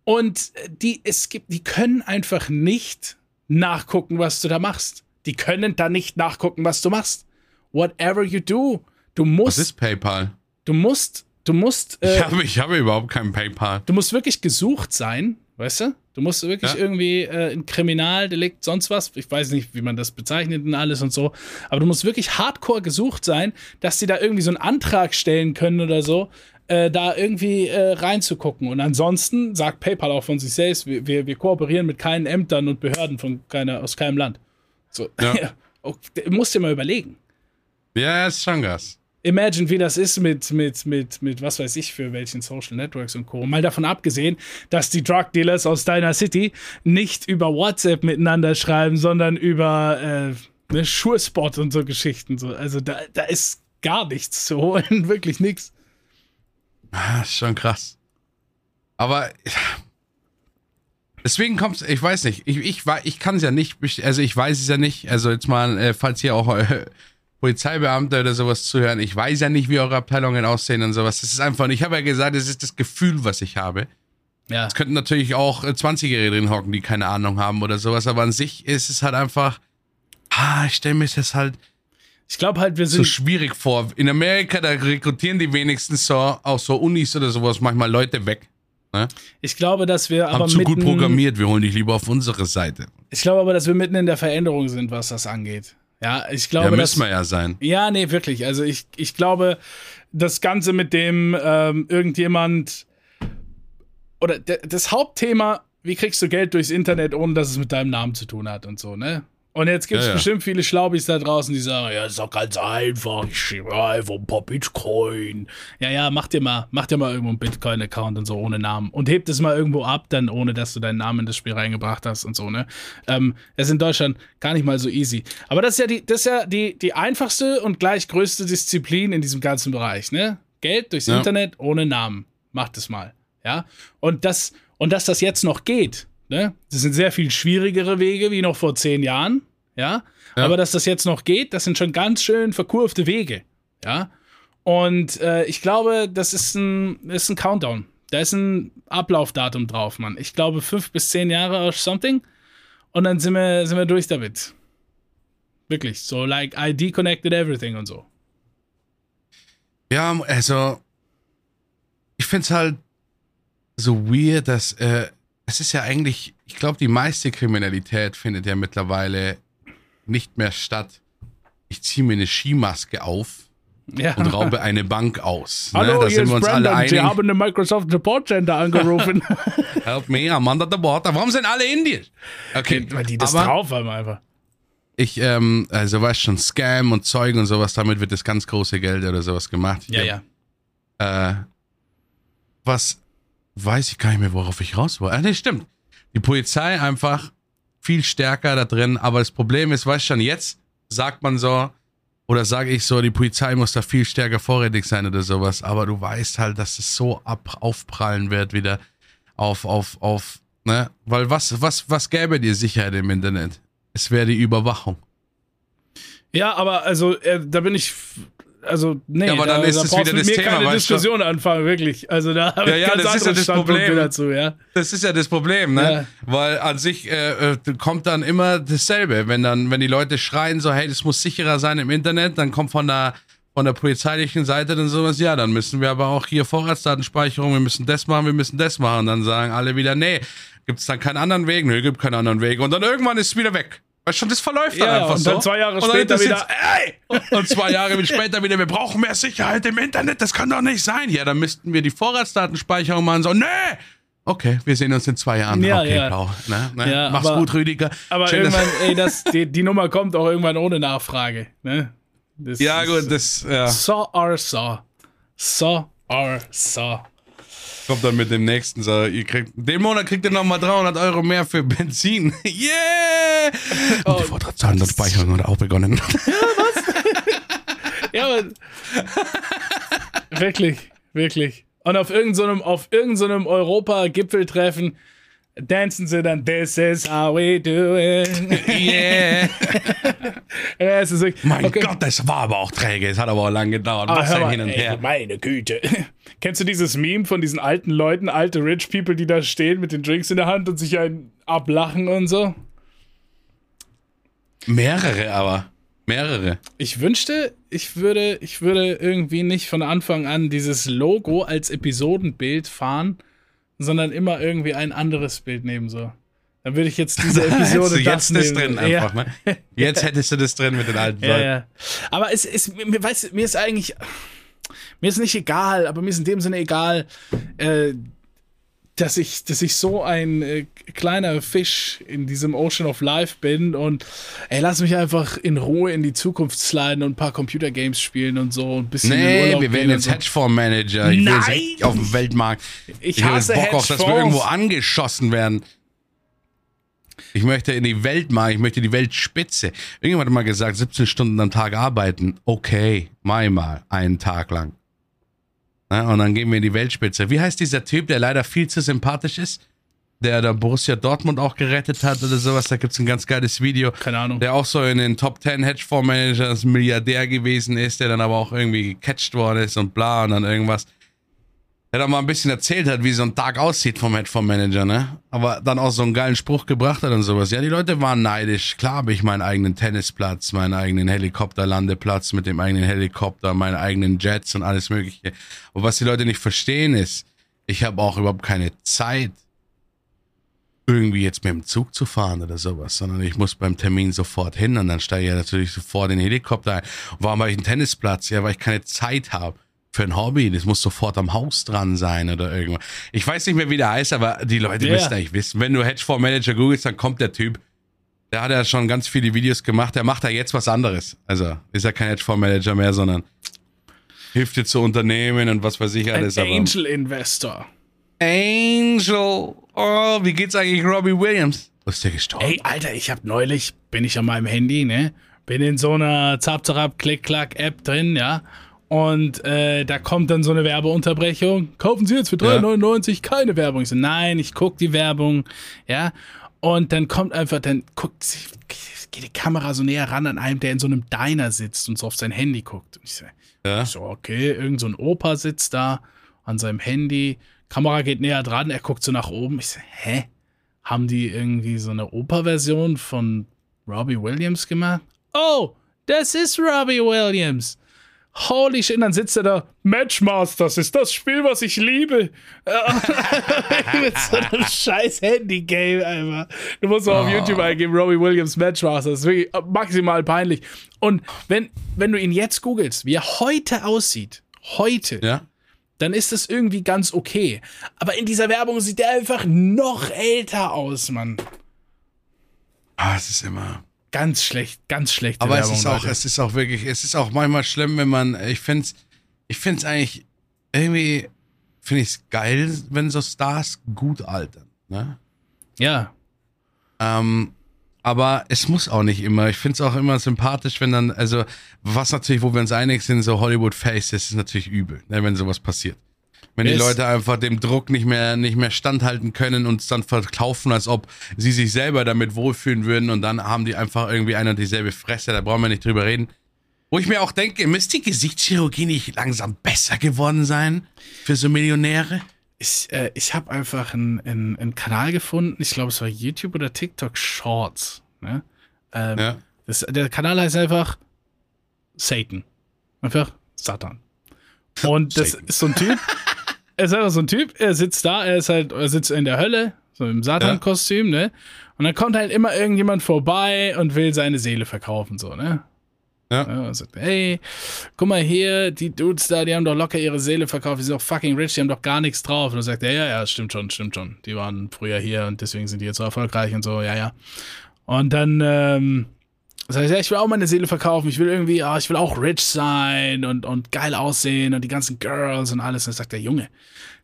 S1: Und die, es gibt, die können einfach nicht nachgucken, was du da machst. Die können da nicht nachgucken, was du machst. Whatever you do, du
S2: Was
S1: musst,
S2: ist PayPal?
S1: du musst, du musst, äh,
S2: Ich habe ich habe überhaupt kein PayPal.
S1: du musst wirklich gesucht sein Weißt du? Du musst wirklich
S2: Ja.
S1: irgendwie äh, ein Kriminaldelikt, sonst was. Ich weiß nicht, wie man das bezeichnet und alles und so. Aber du musst wirklich hardcore gesucht sein, dass sie da irgendwie so einen Antrag stellen können oder so, äh, da irgendwie äh, reinzugucken. Und ansonsten sagt PayPal auch von sich selbst, wir, wir, wir kooperieren mit keinen Ämtern und Behörden von keiner, aus keinem Land. So.
S2: Ja.
S1: Okay, musst dir mal überlegen.
S2: Ja, ist schon Gas.
S1: Imagine, wie das ist mit, mit, mit, mit, was weiß ich, für welchen Social Networks und Co. Mal davon abgesehen, dass die Drug Dealers aus deiner City nicht über WhatsApp miteinander schreiben, sondern über äh, ne, Schurspot und so Geschichten. So. Also da, da ist gar nichts zu holen, wirklich nichts.
S2: Ah, schon krass. Aber deswegen kommt's, ich weiß nicht, ich, ich, ich kann es ja nicht, also ich weiß es ja nicht, also jetzt mal, äh, falls hier auch äh, Polizeibeamte oder sowas zuhören, ich weiß ja nicht, wie eure Abteilungen aussehen und sowas. Das ist einfach, ich habe ja gesagt, das ist das Gefühl, was ich habe.
S1: Ja.
S2: Es könnten natürlich auch äh, 20-Jährige drin hocken, die keine Ahnung haben oder sowas, aber an sich ist es halt einfach, ah, ich stelle mir das halt
S1: Ich glaube halt, wir
S2: so
S1: sind.
S2: schwierig vor. In Amerika, da rekrutieren die wenigstens so, aus so Unis oder sowas manchmal Leute weg. Ne?
S1: ich glaube, dass wir aber
S2: Haben zu gut programmiert, wir holen dich lieber auf unsere Seite.
S1: Ich glaube aber, dass wir mitten in der Veränderung sind, was das angeht. Ja, ich glaube,
S2: Ja,
S1: dass,
S2: müssen wir ja sein.
S1: Ja, nee, wirklich. Also ich, ich glaube, das Ganze mit dem ähm, irgendjemand oder de, das Hauptthema, wie kriegst du Geld durchs Internet, ohne dass es mit deinem Namen zu tun hat und so, ne? Und jetzt gibt es
S2: Ja, ja.
S1: bestimmt viele Schlaubis da draußen, die sagen, ja, ist doch ganz einfach, ich schiebe einfach ein paar Bitcoin. Ja, ja, mach dir mal, mach dir mal irgendwo einen Bitcoin-Account und so ohne Namen und heb das mal irgendwo ab, dann ohne, dass du deinen Namen in das Spiel reingebracht hast und so, ne? Ähm, das ist in Deutschland gar nicht mal so easy. Aber das ist ja die, das ist ja die, die einfachste und gleich größte Disziplin in diesem ganzen Bereich, ne? Geld durchs
S2: Ja.
S1: Internet ohne Namen. Macht es mal. Ja. Und das, und dass das jetzt noch geht, ne? Das sind sehr viel schwierigere Wege wie noch vor zehn Jahren, ja.
S2: Ja.
S1: Aber dass das jetzt noch geht, das sind schon ganz schön verkurvte Wege, ja. Und äh, ich glaube, das ist ein, ist ein Countdown. Da ist ein Ablaufdatum drauf, Mann. Ich glaube fünf bis zehn Jahre or something. Und dann sind wir, sind wir durch damit. Wirklich. So, like, ID connected everything und so.
S2: Ja, also, ich finde es halt so weird, dass äh, es ist ja eigentlich, ich glaube, die meiste Kriminalität findet ja mittlerweile nicht mehr statt. Ich ziehe mir eine Skimaske auf
S1: Ja.
S2: und raube eine Bank aus.
S1: Hallo,
S2: ne? Da
S1: hier
S2: sind
S1: ist
S2: wir uns alle
S1: Brandon. Sie
S2: einig.
S1: haben eine Microsoft Support Center angerufen.
S2: Help me, I'm under the water. Warum sind alle indisch? Okay,
S1: Weil die das
S2: aber
S1: drauf haben einfach.
S2: ich, ähm, also weißt schon, Scam und Zeug und sowas, damit wird das ganz große Geld oder sowas gemacht. Ich
S1: Ja,
S2: hab,
S1: ja.
S2: Äh, was weiß ich gar nicht mehr, worauf ich raus war. Ah, nee, stimmt. Die Polizei einfach viel stärker da drin, aber das Problem ist, weißt schon, jetzt sagt man so, oder sage ich so, die Polizei muss da viel stärker vorrätig sein oder sowas, aber du weißt halt, dass es so ab, aufprallen wird wieder auf, auf, auf, ne? Weil was, was, was gäbe dir Sicherheit im Internet? Es wäre die Überwachung.
S1: Ja, aber also, äh, da bin ich. Also, nee,
S2: Ja, aber
S1: da,
S2: dann ist
S1: da
S2: es wieder
S1: mit
S2: das
S1: mir
S2: Thema,
S1: keine
S2: weißt du?
S1: Diskussion anfangen, wirklich. Also, da habe
S2: Ja,
S1: ich
S2: ja,
S1: ganz
S2: das ist ja das Problem.
S1: dazu, ja.
S2: Das ist ja das Problem, ne?
S1: Ja.
S2: Weil an sich äh, äh, kommt dann immer dasselbe. Wenn dann, wenn die Leute schreien so, hey, das muss sicherer sein im Internet, dann kommt von der von der polizeilichen Seite dann sowas, ja, dann müssen wir aber auch hier Vorratsdatenspeicherung, wir müssen das machen, wir müssen das machen. Und dann sagen alle wieder, nee, gibt es dann keinen anderen Weg? Nö, gibt keinen anderen Weg. Und dann irgendwann ist es wieder weg. Weißt schon, das verläuft dann
S1: Ja,
S2: einfach
S1: und
S2: so.
S1: dann zwei Jahre später wieder, ey!
S2: und zwei Jahre später wieder, wir brauchen mehr Sicherheit im Internet, das kann doch nicht sein. Ja, dann müssten wir die Vorratsdatenspeicherung machen. So, nee! Okay, wir sehen uns in zwei Jahren.
S1: Ja,
S2: okay,
S1: ja.
S2: blau. Ne, ne?
S1: Ja,
S2: Mach's
S1: aber-
S2: gut, Rüdiger.
S1: Aber
S2: Schön,
S1: irgendwann, ey, das, die, die Nummer kommt auch irgendwann ohne Nachfrage, ne? Das
S2: ja, gut, das ja,
S1: So or so. So or so.
S2: Kommt dann mit dem nächsten. So, ihr kriegt, den Monat kriegt ihr nochmal 300 Euro mehr für Benzin. Yeah!
S1: Oh,
S2: Und die Vorratsdatenspeicherung hat auch begonnen.
S1: Ja, aber wirklich, wirklich. Und auf irgendeinem auf irgendeinem Europa-Gipfeltreffen dancen sie dann This is how we do it.
S2: yeah!
S1: ja, es ist wirklich,
S2: Mein
S1: okay.
S2: Gott, das war aber auch träge. Es hat aber auch lang gedauert.
S1: Ah,
S2: Was
S1: mal,
S2: hin und
S1: ey,
S2: her.
S1: meine Güte. Kennst du dieses Meme von diesen alten Leuten, alte Rich People, die da stehen mit den Drinks in der Hand und sich einen ablachen und so?
S2: Mehrere aber. Mehrere.
S1: Ich wünschte, ich würde, ich würde irgendwie nicht von Anfang an dieses Logo als Episodenbild fahren, sondern immer irgendwie ein anderes Bild nehmen, so. Dann würde ich jetzt diese Episode
S2: du jetzt das, drin einfach, ne? Jetzt hättest du das drin mit den alten
S1: Ja,
S2: Leuten.
S1: ja. Aber es ist, mir, weißt, du, mir ist eigentlich, mir ist nicht egal, aber mir ist in dem Sinne egal, äh, dass ich, dass ich so ein äh, kleiner Fisch in diesem Ocean of Life bin und ey, lass mich einfach in Ruhe in die Zukunft sliden und ein paar Computergames spielen und so und ein bisschen in
S2: Nee, wir werden jetzt
S1: und
S2: Hedgefonds-Manager. Ich
S1: Nein!
S2: auf dem Weltmarkt.
S1: Ich
S2: Ich habe
S1: hasse
S2: Bock auch, dass wir irgendwo angeschossen werden. Ich möchte in die Welt mal, ich möchte die Weltspitze. Irgendjemand hat mal gesagt, 17 Stunden am Tag arbeiten. Okay, ich mal, einen Tag lang. Na, und dann gehen wir in die Weltspitze. Wie heißt dieser Typ, der leider viel zu sympathisch ist? Der da Borussia Dortmund auch gerettet hat oder sowas. Da gibt's ein ganz geiles Video.
S1: Keine Ahnung.
S2: Der auch so in den Top 10 Hedgefonds-Managers Milliardär gewesen ist, der dann aber auch irgendwie gecatcht worden ist und bla und dann irgendwas. Der dann mal ein bisschen erzählt hat, wie so ein Tag aussieht vom Hedgefonds-Manager, ne? Aber dann auch so einen geilen Spruch gebracht hat und sowas. Ja, die Leute waren neidisch. Klar habe ich meinen eigenen Tennisplatz, meinen eigenen Helikopterlandeplatz mit dem eigenen Helikopter, meine eigenen Jets und alles mögliche. Und was die Leute nicht verstehen ist, ich habe auch überhaupt keine Zeit, irgendwie jetzt mit dem Zug zu fahren oder sowas, sondern ich muss beim Termin sofort hin und dann steige ich ja natürlich sofort in den Helikopter ein. Und warum habe ich einen Tennisplatz? Ja, weil ich keine Zeit habe für ein Hobby. Das muss sofort am Haus dran sein oder irgendwas. Ich weiß nicht mehr, wie der heißt, aber die Leute
S1: Ja.
S2: müssen eigentlich wissen. Wenn du Hedgefonds Manager googelst, dann kommt der Typ. Der hat ja schon ganz viele Videos gemacht. Der macht da jetzt was anderes. Also ist er kein Hedgefonds Manager mehr, sondern hilft dir zu Unternehmen und was weiß ich
S1: Ein
S2: alles. aber-
S1: Angel Investor.
S2: Angel. Oh, wie geht's eigentlich Robbie Williams? Ist der gestorben?
S1: Ey, Alter, ich hab neulich, bin ich an meinem Handy, ne? Bin in so einer Zap-Zap-Klick-Klack-App drin, ja? Und äh, da kommt dann so eine Werbeunterbrechung. Kaufen Sie jetzt für 3,99 keine Werbung. Ich so, nein, ich guck die Werbung, ja? Und dann kommt einfach, dann guckt sie, geht die Kamera so näher ran an einem, der in so einem Diner sitzt und so auf sein Handy guckt. Und ich so,
S2: Ja.
S1: so, okay, irgend so ein Opa sitzt da an seinem Handy. Kamera geht näher dran, er guckt so nach oben. Ich so, hä? Haben die irgendwie so eine Oper-Version von Robbie Williams gemacht? Oh, das ist Robbie Williams. Holy shit, und dann sitzt er da. Matchmasters ist das Spiel, was ich liebe. Mit so einem scheiß Handy-Game einfach. Du musst auch auf YouTube eingeben, Robbie Williams Matchmasters. Das ist wirklich maximal peinlich. Und wenn, wenn du ihn jetzt googelst, wie er heute aussieht, heute,
S2: Ja?
S1: dann ist das irgendwie ganz okay. Aber in dieser Werbung sieht er einfach noch älter aus, Mann.
S2: Ah, es ist immer.
S1: Ganz schlecht, ganz schlechte
S2: Aber
S1: Werbung.
S2: es ist auch,
S1: Leute.
S2: es ist auch wirklich, es ist auch manchmal schlimm, wenn man, ich find's, ich find's eigentlich irgendwie, finde ich's geil, wenn so Stars gut altern, ne?
S1: ja,
S2: Ähm, aber es muss auch nicht immer. Ich finde es auch immer sympathisch, wenn dann, also, was natürlich, wo wir uns einig sind, so Hollywood Faces ist natürlich übel, ne, wenn sowas passiert. Wenn die Leute einfach dem Druck nicht mehr, nicht mehr standhalten können und es dann verkaufen, als ob sie sich selber damit wohlfühlen würden und dann haben die einfach irgendwie eine und dieselbe Fresse, da brauchen wir nicht drüber reden. Wo ich mir auch denke, müsste die Gesichtschirurgie nicht langsam besser geworden sein für so Millionäre?
S1: ich, äh, ich habe einfach einen, einen, einen Kanal gefunden. Ich glaube, es war YouTube oder TikTok Shorts. Ne? Ähm,
S2: Ja.
S1: das, der Kanal heißt einfach Satan. Einfach Satan. Und das
S2: Satan.
S1: ist so ein Typ. er ist einfach so ein Typ. Er sitzt da. Er ist halt, er sitzt in der Hölle, so im Satan-Kostüm. Ne? Und dann kommt halt immer irgendjemand vorbei und will seine Seele verkaufen, so ne.
S2: Ja.
S1: Ja, sagt, hey, guck mal hier, die Dudes da, die haben doch locker ihre Seele verkauft, die sind doch fucking rich, die haben doch gar nichts drauf. Und dann sagt er, ja, ja, stimmt schon, stimmt schon. Die waren früher hier und deswegen sind die jetzt so erfolgreich und so, ja, ja. Und dann, ähm, sag ich, ja, ich will auch meine Seele verkaufen, ich will irgendwie, ah, ich will auch rich sein und, und geil aussehen und die ganzen Girls und alles. Und dann sagt der Junge,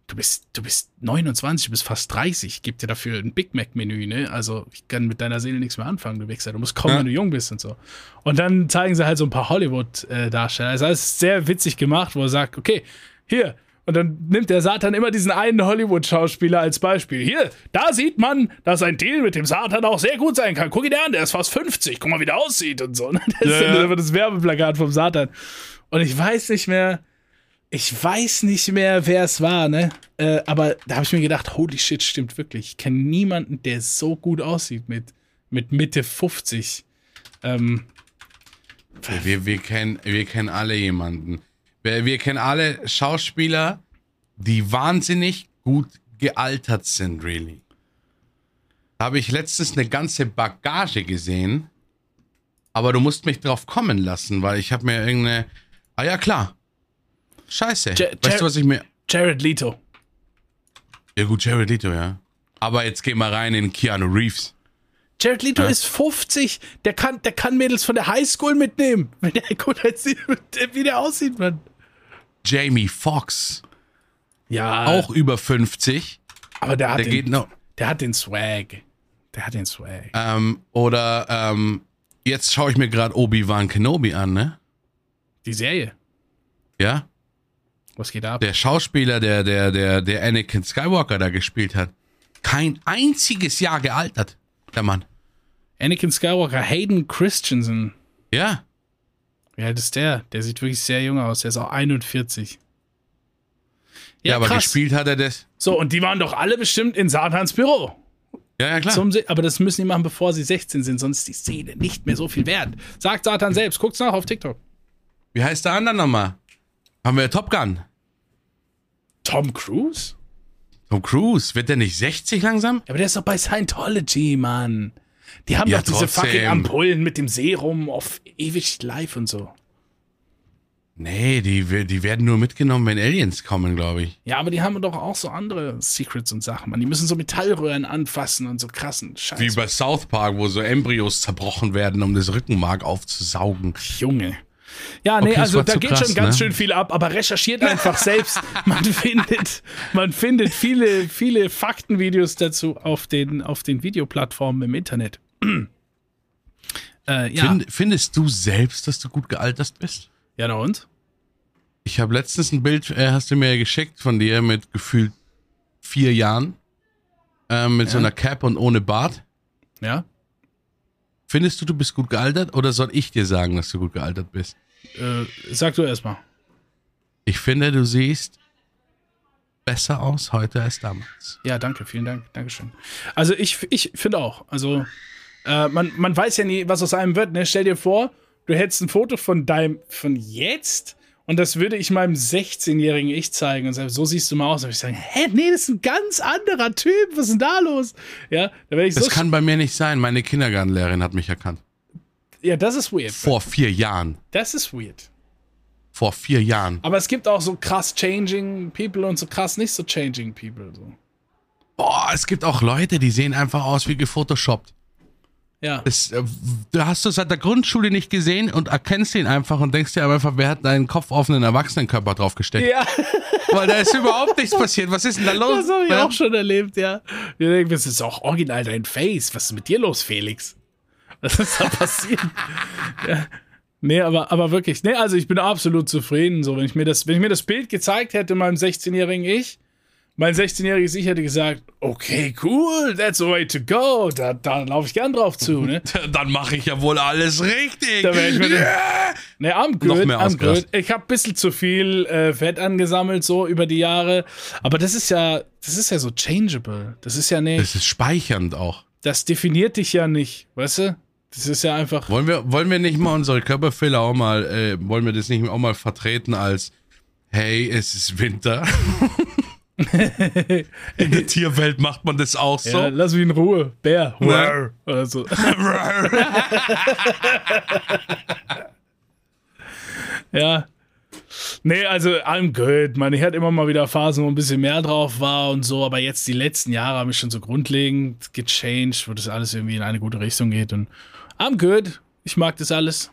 S1: du bist, du bist 29, du bist fast 30, ich geb dir dafür ein Big Mac-Menü, ne? Also ich kann mit deiner Seele nichts mehr anfangen, du Wichser. Du musst kommen,
S2: Ja.
S1: wenn du jung bist und so. Und dann zeigen sie halt so ein paar Hollywood-Darsteller. Also das ist sehr witzig gemacht, wo er sagt, okay, hier. Und dann nimmt der Satan immer diesen einen Hollywood-Schauspieler als Beispiel. Hier, da sieht man, dass ein Deal mit dem Satan auch sehr gut sein kann. Guck ihn dir an, der ist fast 50. Guck mal, wie der aussieht und so. Das ist
S2: Ja, ja.
S1: immer das Werbeplakat vom Satan. Und ich weiß nicht mehr, ich weiß nicht mehr, wer es war, ne? Äh, aber da habe ich mir gedacht, holy shit, stimmt wirklich. Ich kenne niemanden, der so gut aussieht mit, mit Mitte 50. Ähm,
S2: Wir, wir, kennen, wir kennen alle jemanden. Wir, wir kennen alle Schauspieler, die wahnsinnig gut gealtert sind, really. Da habe ich letztens eine ganze Bagage gesehen, aber du musst mich drauf kommen lassen, weil ich habe mir irgendeine. Ah ja, klar. Scheiße.
S1: Ja-
S2: weißt du, was ich mir.
S1: Jared Leto.
S2: Ja, gut, Jared Leto, ja. Aber jetzt geh mal rein in Keanu Reeves.
S1: Jared Leto
S2: Ja.
S1: ist 50. Der kann, der kann Mädels von der Highschool mitnehmen. Wenn der gut aussieht, wie der aussieht, Mann.
S2: Jamie Foxx,
S1: Ja,
S2: auch über 50.
S1: aber der hat,
S2: Der
S1: den,
S2: geht noch.
S1: der hat den Swag. Der hat den Swag.
S2: Ähm, oder ähm, jetzt schaue ich mir gerade Obi-Wan Kenobi an, ne?
S1: Die Serie.
S2: Ja?
S1: Was geht ab?
S2: Der Schauspieler, der, der, der, der Anakin Skywalker da gespielt hat. Kein einziges Jahr gealtert, der Mann.
S1: Anakin Skywalker, Hayden Christensen.
S2: Ja.
S1: Wie alt ist der? Der sieht wirklich sehr jung aus. Der ist auch 41.
S2: Ja, aber
S1: krass.
S2: gespielt hat er das.
S1: So, und die waren doch alle bestimmt in Satans Büro.
S2: Ja, ja, klar.
S1: Zum aber das müssen die machen, bevor sie 16 sind, sonst ist die Szene nicht mehr so viel wert. Sagt Satan selbst. Guckt's nach auf TikTok.
S2: Wie heißt der andere nochmal? Haben wir Top Gun?
S1: Tom Cruise?
S2: Tom Cruise, wird der nicht 60 langsam?
S1: Ja, aber der ist doch bei Scientology, Mann. Die haben
S2: Ja,
S1: doch diese
S2: trotzdem.
S1: fucking Ampullen mit dem Serum auf ewig live und so.
S2: Nee, die, die werden nur mitgenommen, wenn Aliens kommen, glaube ich.
S1: Ja, aber die haben doch auch so andere Secrets und Sachen, Mann. Die müssen so Metallröhren anfassen und so krassen Scheiß.
S2: Wie bei South Park, wo so Embryos zerbrochen werden, um das Rückenmark aufzusaugen.
S1: Junge. Ja, nee,
S2: Okay,
S1: also da geht
S2: krass,
S1: schon ganz
S2: ne?
S1: schön viel ab, aber recherchiert einfach selbst. Man findet, man findet viele, viele Faktenvideos dazu auf den, auf den Videoplattformen im Internet. äh, ja.
S2: Find, findest du selbst, dass du gut gealtert bist?
S1: ja, na und?
S2: Ich habe letztens ein Bild, äh, hast du mir geschickt von dir mit gefühlt vier Jahren. Ähm, mit so einer Cap und ohne Bart.
S1: Ja.
S2: Findest du, du bist gut gealtert oder soll ich dir sagen, dass du gut gealtert bist?
S1: Äh, sag du erstmal.
S2: Ich finde, du siehst besser aus heute als damals.
S1: Ja, danke, vielen Dank, Dankeschön. Also ich, ich finde auch, also äh, man, man weiß ja nie, was aus einem wird. Ne? Stell dir vor, du hättest ein Foto von deinem, von jetzt und das würde ich meinem 16-jährigen Ich zeigen und sagen, so siehst du mal aus. Und ich sagen, hä, nee, das ist ein ganz anderer Typ, was ist denn da los? Ja, da ich
S2: Das
S1: so,
S2: kann bei mir nicht sein. Meine Kindergartenlehrerin hat mich erkannt.
S1: Ja, das ist weird.
S2: Vor vier Jahren.
S1: Das ist weird.
S2: Vor vier Jahren.
S1: Aber es gibt auch so krass changing people und so krass nicht so changing people. So.
S2: Boah, es gibt auch Leute, die sehen einfach aus wie gefotoshoppt.
S1: Ja.
S2: Das, äh, du hast du seit der Grundschule nicht gesehen und erkennst ihn einfach und denkst dir einfach, wer hat deinen Kopf auf einen Erwachsenenkörper draufgesteckt?
S1: Ja.
S2: Weil da ist überhaupt nichts passiert. Was ist denn da los?
S1: Das habe ich
S2: Ja?
S1: auch schon erlebt, ja. Ich denke, das ist auch original dein Face. Was ist mit dir los, Felix? Was ist da passiert? ja. Nee, aber, aber wirklich, nee, also ich bin absolut zufrieden. So, wenn ich mir das, wenn ich mir das Bild gezeigt hätte, meinem 16-jährigen Ich, mein 16-jähriges Ich hätte gesagt, okay, cool, that's the way to go. Da, da laufe ich gern drauf zu, ne?
S2: Dann mache ich ja wohl alles richtig.
S1: Da ich mir-
S2: yeah!
S1: Ne, am
S2: Noch
S1: gut,
S2: mehr ausgerastet.
S1: gut. Ich habe ein bisschen zu viel äh, Fett angesammelt so über die Jahre, aber das ist ja, das ist ja so changeable. Das ist ja nicht,
S2: Das ist speichernd auch.
S1: das definiert dich ja nicht, weißt du? Das ist ja einfach.
S2: Wollen wir, wollen wir nicht mal unsere Körperfehler auch mal, äh, wollen wir das nicht auch mal vertreten als, hey, es ist Winter? In der Tierwelt macht man das auch so.
S1: Ja, lass mich in Ruhe. Bär.
S2: Ja.
S1: Oder so. ja. Nee, also I'm good. Man, ich hatte immer mal wieder Phasen, wo ein bisschen mehr drauf war und so, aber jetzt die letzten Jahre haben mich schon so grundlegend gechanged, wo das alles irgendwie in eine gute Richtung geht und I'm good. Ich mag das alles.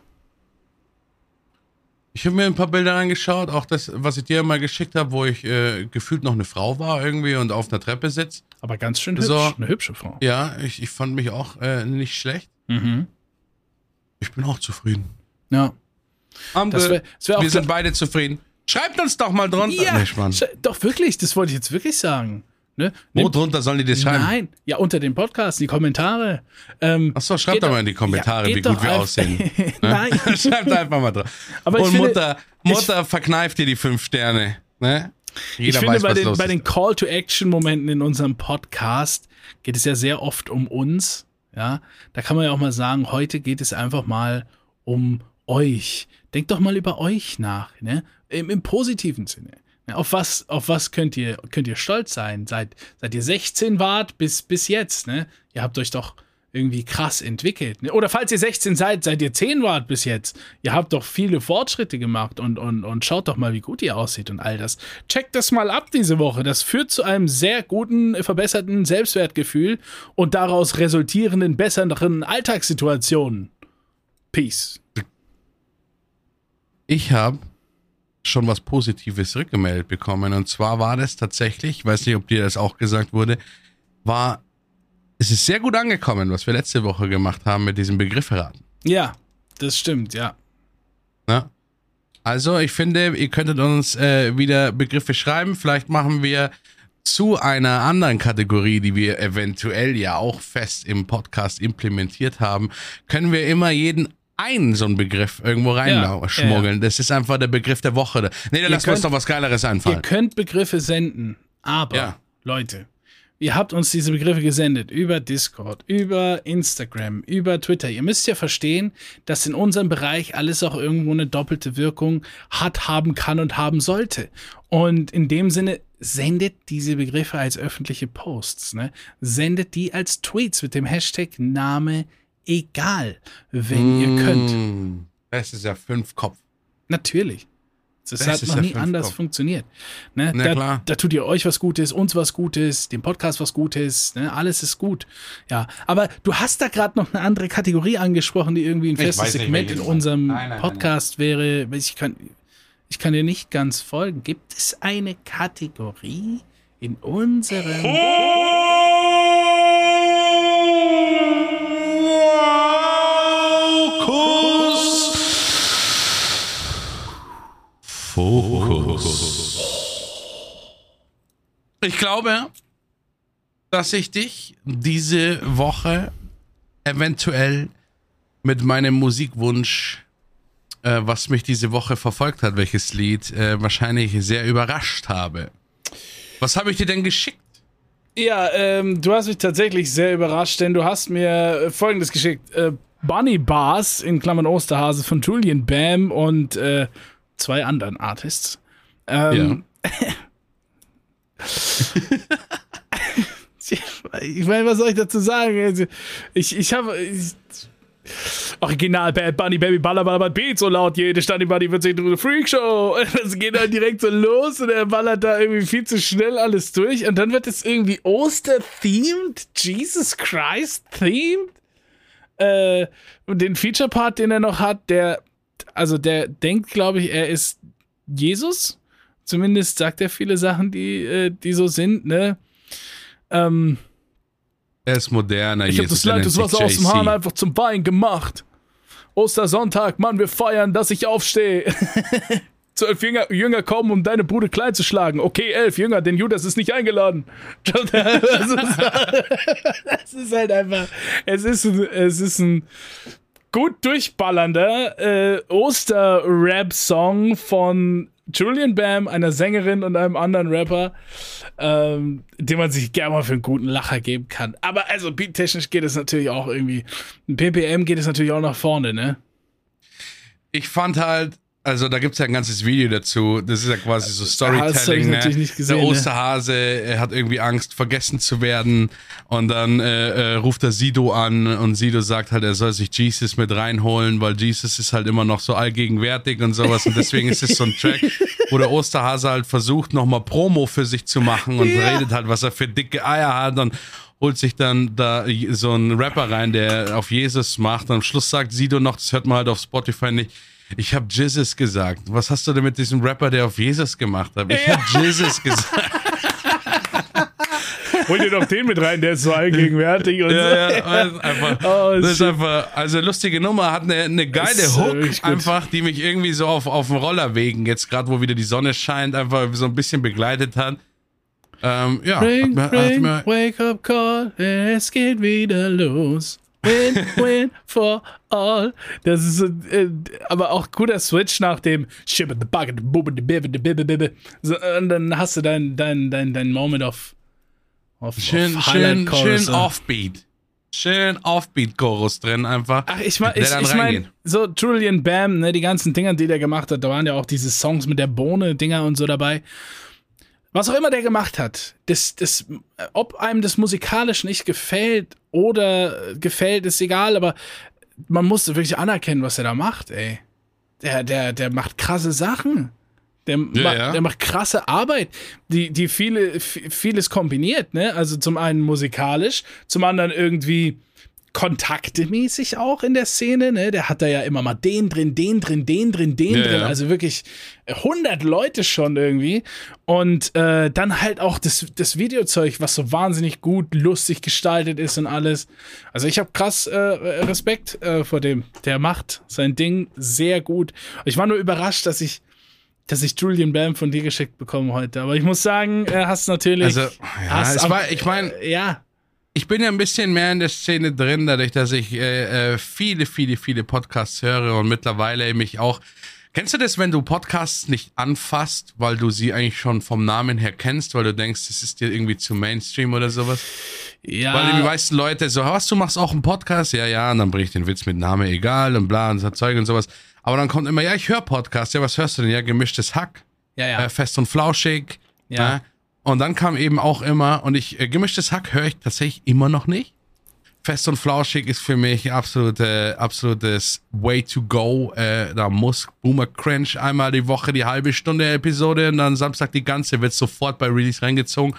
S2: Ich habe mir ein paar Bilder angeschaut, auch das, was ich dir mal geschickt habe, wo ich äh, gefühlt noch eine Frau war irgendwie und auf einer Treppe sitzt.
S1: Aber ganz schön hübsch.
S2: So.
S1: Eine hübsche Frau.
S2: Ja, ich, ich fand mich auch äh, nicht schlecht.
S1: Mhm.
S2: Ich bin auch zufrieden.
S1: Ja. Das wär- das wär
S2: wir sind beide zufrieden. Schreibt uns doch mal drunter.
S1: Ja,
S2: Nee,
S1: doch wirklich, das wollte ich jetzt wirklich sagen. Ne?
S2: Wo drunter sollen die das schreiben?
S1: Nein, ja, unter dem Podcast, die Kommentare. Ähm,
S2: Achso, schreibt doch mal in die Kommentare,
S1: ja,
S2: wie gut wir aussehen. Ne?
S1: Nein.
S2: schreibt einfach mal drauf.
S1: Aber ich
S2: Und
S1: finde-
S2: Mutter, Mutter verkneift dir die fünf Sterne. Ne?
S1: ich
S2: Jeder
S1: finde,
S2: weiß,
S1: bei den, bei den Call-to-Action-Momenten in unserem Podcast geht es ja sehr oft um uns. Ja, da kann man ja auch mal sagen, heute geht es einfach mal um euch. Denkt doch mal über euch nach, ne? Im, im positiven Sinne. Auf was, auf was könnt ihr, könnt ihr stolz sein? Seit, seit ihr 16 wart bis, bis jetzt, ne? Ihr habt euch doch irgendwie krass entwickelt. Ne? Oder falls ihr 16 seid, seid ihr 10 wart bis jetzt. Ihr habt doch viele Fortschritte gemacht und, und, und schaut doch mal, wie gut ihr aussieht und all das. Checkt das mal ab diese Woche. Das führt zu einem sehr guten, verbesserten Selbstwertgefühl und daraus resultierenden besseren Alltagssituationen. Peace.
S2: Ich habe schon was Positives rückgemeldet bekommen. Und zwar war das tatsächlich, ich weiß nicht, ob dir das auch gesagt wurde, war, es ist sehr gut angekommen, was wir letzte Woche gemacht haben mit diesem Begriffe
S1: Ja, das stimmt, ja.
S2: Ja. Also, ich finde, ihr könntet uns äh, wieder Begriffe schreiben. Vielleicht machen wir zu einer anderen Kategorie, die wir eventuell ja auch fest im Podcast implementiert haben, können wir immer jeden einen so einen Begriff irgendwo reinschmuggeln. Ja, ja. Das ist einfach der Begriff der Woche. Nee, dann lass uns doch was Geileres einfallen.
S1: Ihr könnt Begriffe senden, aber, ja. Leute, ihr habt uns diese Begriffe gesendet über Discord, über Instagram, über Twitter. Ihr müsst ja verstehen, dass in unserem Bereich alles auch irgendwo eine doppelte Wirkung hat, haben kann und haben sollte. Und in dem Sinne, sendet diese Begriffe als öffentliche Posts. Ne? Sendet die als Tweets mit dem Hashtag Name egal, wenn mm, ihr könnt.
S2: Das ist ja fünf Kopf.
S1: Natürlich. Das, das hat noch nie anders Kopf. funktioniert. Ne? Da, da, tut ihr euch was Gutes, uns was Gutes, dem Podcast was Gutes, ne? alles ist gut. Ja, aber du hast da gerade noch eine andere Kategorie angesprochen, die irgendwie ein festes Segment in unserem nein, nein, Podcast nein, wäre. Ich kann, ich kann dir nicht ganz folgen. Gibt es eine Kategorie in unserem.
S2: Fokus. Ich glaube, dass ich dich diese Woche eventuell mit meinem Musikwunsch, äh, was mich diese Woche verfolgt hat, welches Lied, äh, wahrscheinlich sehr überrascht habe. Was habe ich dir denn geschickt?
S1: Ja, ähm, du hast mich tatsächlich sehr überrascht, denn du hast mir folgendes geschickt. Äh, Bunny Bars in Klammern Osterhase von Julian Bam und äh, zwei anderen Artists. Ähm, ja. ich meine, was soll ich dazu sagen? Also, ich, ich habe. Original Bad Bunny Baby Baller Baller Beat so laut jede Stand Bunny wird sich eine Freakshow. Das geht dann direkt so los und er ballert da irgendwie viel zu schnell alles durch und dann wird es irgendwie Oster-themed, Jesus Christ-themed. Äh, und den Feature-Part, den er noch hat, der also der denkt, glaube ich, er ist Jesus. Zumindest sagt er viele Sachen, die, äh, die so sind, ne? Ähm,
S2: er ist moderner.
S1: Ich habe das Leitungswasser aus dem Hahn einfach zum Wein gemacht. Ostersonntag, Mann, wir feiern, dass ich aufstehe. Zwölf Jünger, Jünger kommen, um deine Bude klein zu schlagen. Okay, elf Jünger, denn Judas ist nicht eingeladen. das, ist, halt einfach. Es ist, es ist ein gut durchballernder äh, Oster-Rap-Song von Julian Bam, einer Sängerin und einem anderen Rapper, ähm, den man sich gerne mal für einen guten Lacher geben kann. Aber also beattechnisch geht es natürlich auch irgendwie. Ein PPM geht es natürlich auch nach vorne, ne?
S2: Ich fand halt, also da gibt es ja ein ganzes Video dazu. Das ist ja quasi so Storytelling. Ja, ne? gesehen, der ne? Osterhase er hat irgendwie Angst, vergessen zu werden. Und dann äh, äh, ruft er Sido an und Sido sagt halt, er soll sich Jesus mit reinholen, weil Jesus ist halt immer noch so allgegenwärtig und sowas. Und deswegen ist es so ein Track, wo der Osterhase halt versucht, nochmal Promo für sich zu machen und ja. redet halt, was er für dicke Eier hat und holt sich dann da so einen Rapper rein, der auf Jesus macht. Und am Schluss sagt Sido noch, das hört man halt auf Spotify nicht ich habe Jesus gesagt. Was hast du denn mit diesem Rapper, der auf Jesus gemacht hat? Ich ja. habe Jesus gesagt.
S1: Hol dir doch den mit rein, der ist so allgegenwärtig und ja, so. Ja,
S2: also einfach, oh, das ist einfach, also lustige Nummer, hat eine, eine geile Hook, einfach, die mich irgendwie so auf, auf dem Rollerwegen, jetzt gerade wo wieder die Sonne scheint, einfach so ein bisschen begleitet hat. Ähm, ja,
S1: ring, hat mir, ring, hat mir, wake up call, es geht wieder los. Win, win for all. Das ist äh, aber auch guter Switch nach dem so, und dann hast du dein, dein, dein, dein Moment of,
S2: of schön, of schön, schön Offbeat. schön Offbeat-Chorus drin einfach.
S1: Ach, ich meine, ich, ich mein,
S2: reingeht.
S1: so Julian Bam, ne, die ganzen Dinger, die der gemacht hat, da waren ja auch diese Songs mit der Bohne, Dinger und so dabei. Was auch immer der gemacht hat, das, das, ob einem das musikalisch nicht gefällt oder gefällt, ist egal, aber man muss wirklich anerkennen, was er da macht, ey. Der, der, der macht krasse Sachen. Der, ma
S2: ja.
S1: der macht krasse Arbeit, die, die viele, vieles kombiniert, ne? Also zum einen musikalisch, zum anderen irgendwie kontaktemäßig auch in der Szene, ne? Der hat da ja immer mal den drin, den drin, den drin, den
S2: Ja,
S1: drin.
S2: ja.
S1: Also wirklich 100 Leute schon irgendwie. Und äh, dann halt auch das, das Videozeug, was so wahnsinnig gut, lustig gestaltet ist und alles. Also ich habe krass äh, Respekt äh, vor dem. Der macht sein Ding sehr gut. Ich war nur überrascht, dass ich dass ich Julian Bam von dir geschickt bekomme heute. Aber ich muss sagen, er hast natürlich.
S2: Also, ja,
S1: hast
S2: es war, ich meine,
S1: äh, ja.
S2: Ich bin ja ein bisschen mehr in der Szene drin, dadurch, dass ich äh, äh, viele, viele, viele Podcasts höre und mittlerweile mich auch. Kennst du das, wenn du Podcasts nicht anfasst, weil du sie eigentlich schon vom Namen her kennst, weil du denkst, das ist dir irgendwie zu Mainstream oder sowas?
S1: Ja.
S2: Weil die meisten Leute so, was, du machst auch einen Podcast? Ja, ja, und dann bringe ich den Witz mit Name egal und bla und so Zeug und sowas. Aber dann kommt immer, ja, ich höre Podcasts. Ja, was hörst du denn? Ja, gemischtes Hack,
S1: ja, ja.
S2: äh, fest und flauschig.
S1: Ja.
S2: Ne? Und dann kam eben auch immer, und ich, äh, gemischtes Hack höre ich tatsächlich immer noch nicht. Fest und flauschig ist für mich absolute, absolutes Way to go. Äh, da muss Boomer Cringe einmal die Woche die halbe Stunde Episode und dann Samstag die ganze, wird sofort bei Release reingezogen.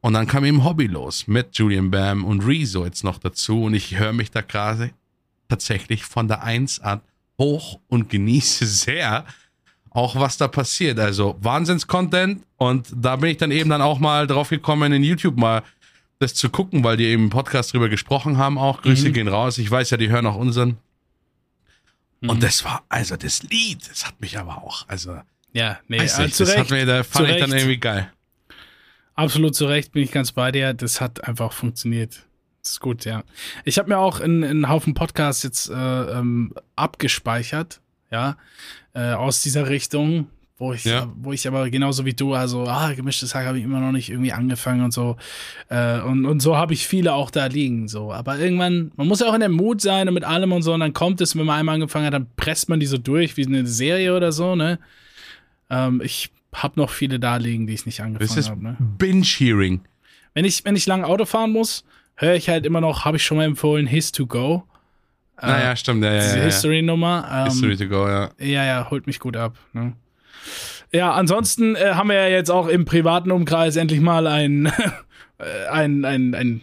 S2: Und dann kam eben Hobby los mit Julian Bam und Rezo jetzt noch dazu. Und ich höre mich da gerade tatsächlich von der Eins an hoch und genieße sehr auch, was da passiert. Also Wahnsinns-Content. Und da bin ich dann eben dann auch mal drauf gekommen, in YouTube mal das zu gucken, weil die eben im Podcast drüber gesprochen haben auch. Grüße gehen raus. Ich weiß ja, die hören auch unseren. Und das war, also das Lied, das hat mich aber auch, also,
S1: ja, nee,
S2: weiß
S1: äh,
S2: ich,
S1: zu
S2: das
S1: Recht,
S2: hat mir, da fand ich dann irgendwie geil.
S1: Absolut zu Recht bin ich ganz bei dir. Das hat einfach funktioniert. Das ist gut, ja. Ich habe mir auch einen, einen Haufen Podcasts jetzt äh, ähm, abgespeichert, ja, äh, aus dieser Richtung, wo ich,
S2: Ja.
S1: wo ich aber genauso wie du, also, ah, gemischtes Hack habe ich immer noch nicht irgendwie angefangen und so. Äh, und, und so habe ich viele auch da liegen, so. Aber irgendwann, man muss ja auch in der Mut sein und mit allem und so, und dann kommt es, wenn man einmal angefangen hat, dann presst man die so durch wie eine Serie oder so, ne? Ähm, ich habe noch viele da liegen, die ich nicht angefangen habe, ne?
S2: Binge-Hearing.
S1: Wenn ich, wenn ich lang Auto fahren muss, höre ich halt immer noch, habe ich schon mal empfohlen, His to Go.
S2: Naja, stimmt, ja, ja,
S1: Diese
S2: ja. ja.
S1: History-Nummer. Ähm,
S2: History to go, ja.
S1: Ja, ja, holt mich gut ab. Ne? Ja, ansonsten äh, haben wir ja jetzt auch im privaten Umkreis endlich mal einen, äh, ein, ein, ein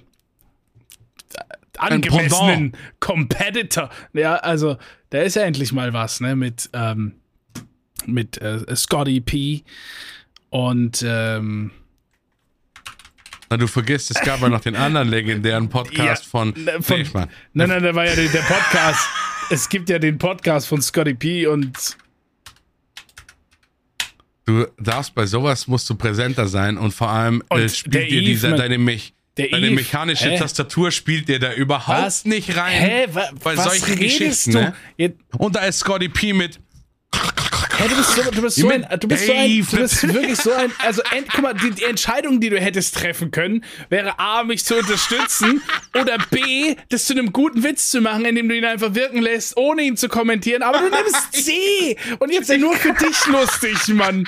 S1: angemessenen Competitor. Ja, also da ist ja endlich mal was, ne, mit, ähm, mit äh, Scotty P. Und ähm,
S2: Na, du vergisst, es gab ja noch den anderen legendären Podcast
S1: Ja,
S2: von,
S1: von-
S2: nee, ich mein,
S1: Nein, nein, da war ja der, der Podcast. es gibt ja den Podcast von Scotty P und
S2: du darfst bei sowas musst du präsenter sein und vor allem äh,
S1: Und
S2: spielt
S1: der
S2: dir
S1: Yves,
S2: dieser, deine,
S1: der
S2: deine
S1: Yves,
S2: mechanische
S1: hä?
S2: Tastatur spielt dir da überhaupt
S1: Was?
S2: nicht rein.
S1: Hä, wa,
S2: bei
S1: was
S2: solchen
S1: redest
S2: Geschichten,
S1: du?
S2: ne? Und da ist Scotty P mit
S1: hä, du bist so, du bist so ein, du bist so ein, du bist wirklich so ein, also ent, guck mal, die, die Entscheidung, die du hättest treffen können, wäre A, mich zu unterstützen oder B, das zu einem guten Witz zu machen, indem du ihn einfach wirken lässt, ohne ihn zu kommentieren, aber du nimmst C und jetzt nur für dich lustig, Mann.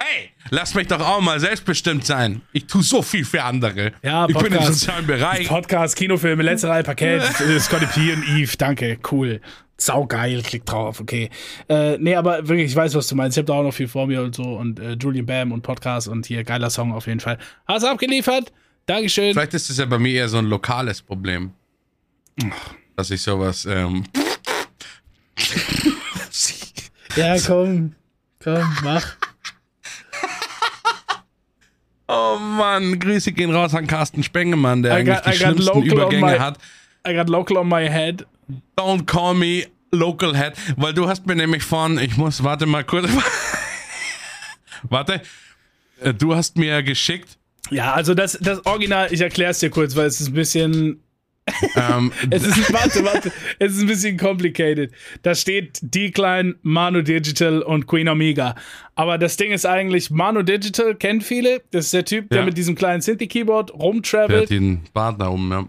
S2: Hey, lass mich doch auch mal selbstbestimmt sein. Ich tue so viel für andere.
S1: Ja,
S2: ich bin im
S1: Podcast.
S2: sozialen Bereich.
S1: Podcast, Kinofilme, letzte Reihe Parkett, äh, Scotty P und Eve, danke, cool. Saugeil, klick drauf, okay. Äh, nee, aber wirklich, ich weiß, was du meinst. Ich habe da auch noch viel vor mir und so und äh, Julian Bam und Podcast und hier geiler Song auf jeden Fall. Hast du abgeliefert? Dankeschön.
S2: Vielleicht ist es ja bei mir eher so ein lokales Problem. Dass ich sowas, ähm,
S1: Ja, komm, komm, mach.
S2: Oh Mann, Grüße gehen raus an Carsten Spengemann, der
S1: I
S2: eigentlich
S1: got-
S2: die schlimmsten Übergänge
S1: my-
S2: hat.
S1: I got local on my head.
S2: Don't call me local head, weil du hast mir nämlich von, ich muss, warte mal kurz, warte, Äh, du hast mir geschickt,
S1: Ja, also das, das Original, ich erkläre es dir kurz, weil es ist ein bisschen,
S2: ähm,
S1: Es ist, warte, warte, es ist ein bisschen complicated. Da steht Decline, Manu Digital und Queen Omega. Aber das Ding ist eigentlich, Manu Digital kennt viele. Das ist der Typ, der
S2: Ja.
S1: mit diesem kleinen Synthi-Keyboard
S2: der hat
S1: rumtravelt.
S2: den Bart da oben, ja.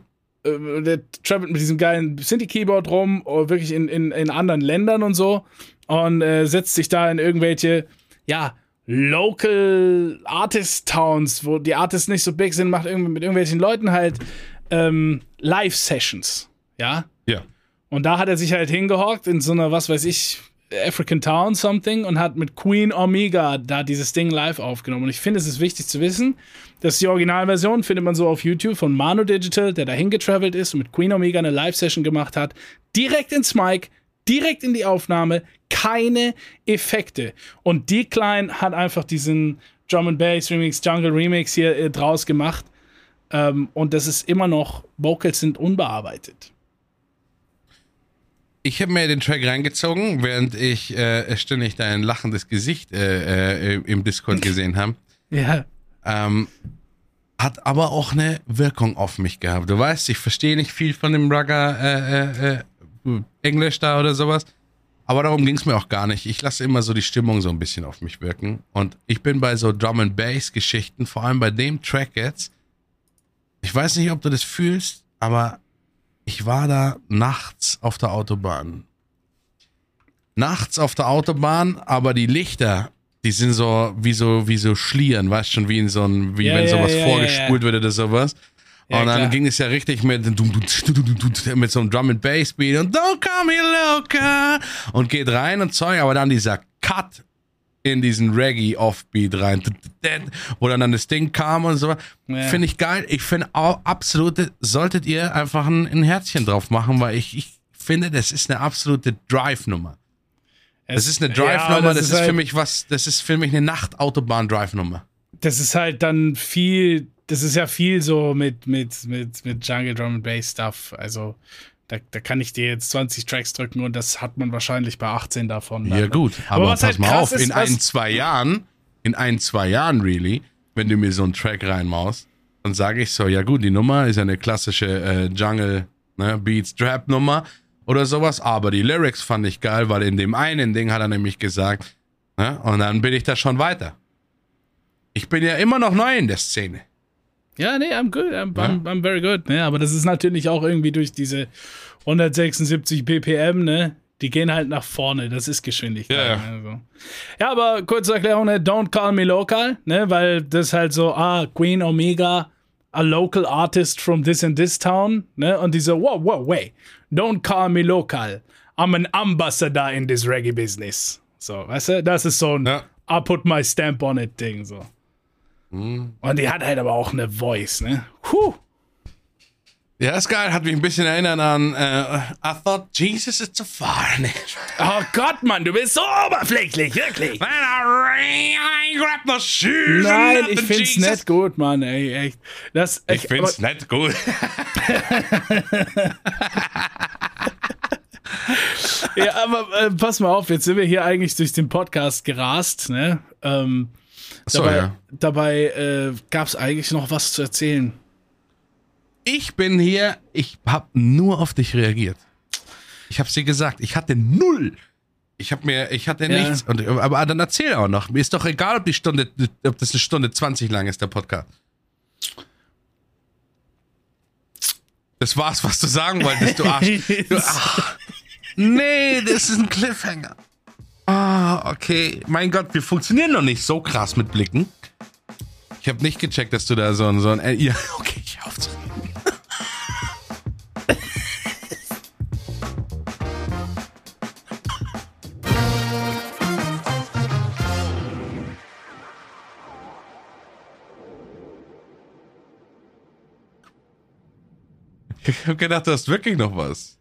S1: Äh, Der travelt mit diesem geilen Synthi-Keyboard rum, oh, wirklich in, in, in anderen Ländern und so. Und äh, setzt sich da in irgendwelche, ja, Local Artist Towns, wo die Artists nicht so big sind, macht irgendwie mit irgendwelchen Leuten halt ähm, Live-Sessions. Ja.
S2: Ja.
S1: Und da hat er sich halt hingehockt in so einer, was weiß ich, African Town something und hat mit Queen Omega da dieses Ding live aufgenommen. Und ich finde, es ist wichtig zu wissen, dass die Originalversion findet man so auf YouTube von Mano Digital, der dahin getravelt ist und mit Queen Omega eine Live-Session gemacht hat. Direkt ins Mic, direkt in die Aufnahme, keine Effekte. Und Decline hat einfach diesen Drum and Bass Remix, Jungle Remix hier äh, draus gemacht. Ähm, und das ist immer noch, Vocals sind unbearbeitet.
S2: Ich habe mir den Track reingezogen, während ich äh, ständig dein lachendes Gesicht äh, äh, im Discord gesehen habe.
S1: Ja.
S2: Ähm, hat aber auch eine Wirkung auf mich gehabt. Du weißt, ich verstehe nicht viel von dem Rugger äh, äh, Englisch da oder sowas. Aber darum ging es mir auch gar nicht. Ich lasse immer so die Stimmung so ein bisschen auf mich wirken. Und ich bin bei so Drum and Bass Geschichten, vor allem bei dem Track jetzt. Ich weiß nicht, ob du das fühlst, aber ich war da nachts auf der Autobahn. Nachts auf der Autobahn, aber die Lichter, die sind so wie so wie so Schlieren, weißt schon, wie in so ein, wie
S1: Ja,
S2: wenn
S1: ja,
S2: sowas
S1: ja,
S2: vorgespult wird oder sowas. Und dann
S1: klar.
S2: ging es ja richtig mit, mit so einem Drum and Bass Beat und Don't Call Me Loca und geht rein und Zeug, aber dann dieser Cut in diesen Reggae Offbeat rein, wo dann, dann das Ding kam und so.
S1: Ja.
S2: Finde ich geil. Ich finde auch absolute, solltet ihr einfach ein, ein Herzchen drauf machen, weil ich, ich finde, das ist eine absolute Drive-Nummer. Das ist eine Drive-Nummer, das, ist,
S1: halt,
S2: für mich was, das ist für mich eine Nacht-Autobahn-Drive-Nummer.
S1: Das ist halt dann viel, das ist ja viel so mit, mit, mit, mit Jungle Drum and Bass Stuff. Also, da, da kann ich dir jetzt 20 Tracks drücken und das hat man wahrscheinlich bei 18 davon.
S2: Ja, gut, aber,
S1: was
S2: pass
S1: halt
S2: mal auf,
S1: ist,
S2: in ein, zwei Jahren, in ein, zwei Jahren, really, wenn du mir so einen Track reinmaust, dann sage ich so, ja gut, die Nummer ist ja eine klassische äh, Jungle ne, Beats Trap Nummer oder sowas, aber die Lyrics fand ich geil, weil in dem einen Ding hat er nämlich gesagt, ne, und dann bin ich da schon weiter. Ich bin ja immer noch neu in der Szene.
S1: Ja, nee, I'm good. I'm, I'm, I'm very good. Ne? Aber das ist natürlich auch irgendwie durch diese 176 BPM, ne? Die gehen halt nach vorne. Das ist Geschwindigkeit.
S2: Ja, ja.
S1: Ne? So. ja aber kurze Erklärung, ne? Don't call me local, ne? Weil das halt so, ah, Queen Omega, a local artist from this and this town, ne? Und die so, wow, wow, wait. Don't call me local. I'm an ambassador in this reggae business. So, weißt du? Das ist so ein
S2: Ja.
S1: I put my stamp on it Ding, so. Und die hat halt aber auch eine Voice, ne? Puh.
S2: Ja, ist geil, hat mich ein bisschen erinnert an äh, I thought Jesus is too far. Nee.
S1: Oh Gott, Mann, du bist so oberflächlich, wirklich.
S2: When I, I grab my shoes
S1: Nein, ich find's
S2: Jesus.
S1: nicht gut, Mann, ey, echt. Das,
S2: Ich find's nicht gut.
S1: aber, ja, aber äh, pass mal auf, jetzt sind wir hier eigentlich durch den Podcast gerast, ne? Ähm,
S2: So,
S1: dabei
S2: ja.
S1: dabei äh, gab's eigentlich noch was zu erzählen.
S2: Ich bin hier, ich hab nur auf dich reagiert. Ich hab's dir gesagt, ich hatte null. Ich hab mir, ich hatte
S1: Ja.
S2: nichts. Und, aber dann erzähl auch noch. Mir ist doch egal, ob die Stunde, ob das eine Stunde 20 lang ist, der Podcast. Das war's, was du sagen wolltest, du Arsch. Du, ach, nee, das ist ein Cliffhanger. Ah, okay. Mein Gott, wir funktionieren noch nicht so krass mit Blicken. Ich habe nicht gecheckt, dass du da so ein, so ein, äh, ja, okay, ich hör. Ich hab gedacht, du hast wirklich noch was.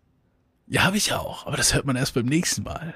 S1: Ja, habe ich auch, aber das hört man erst beim nächsten Mal.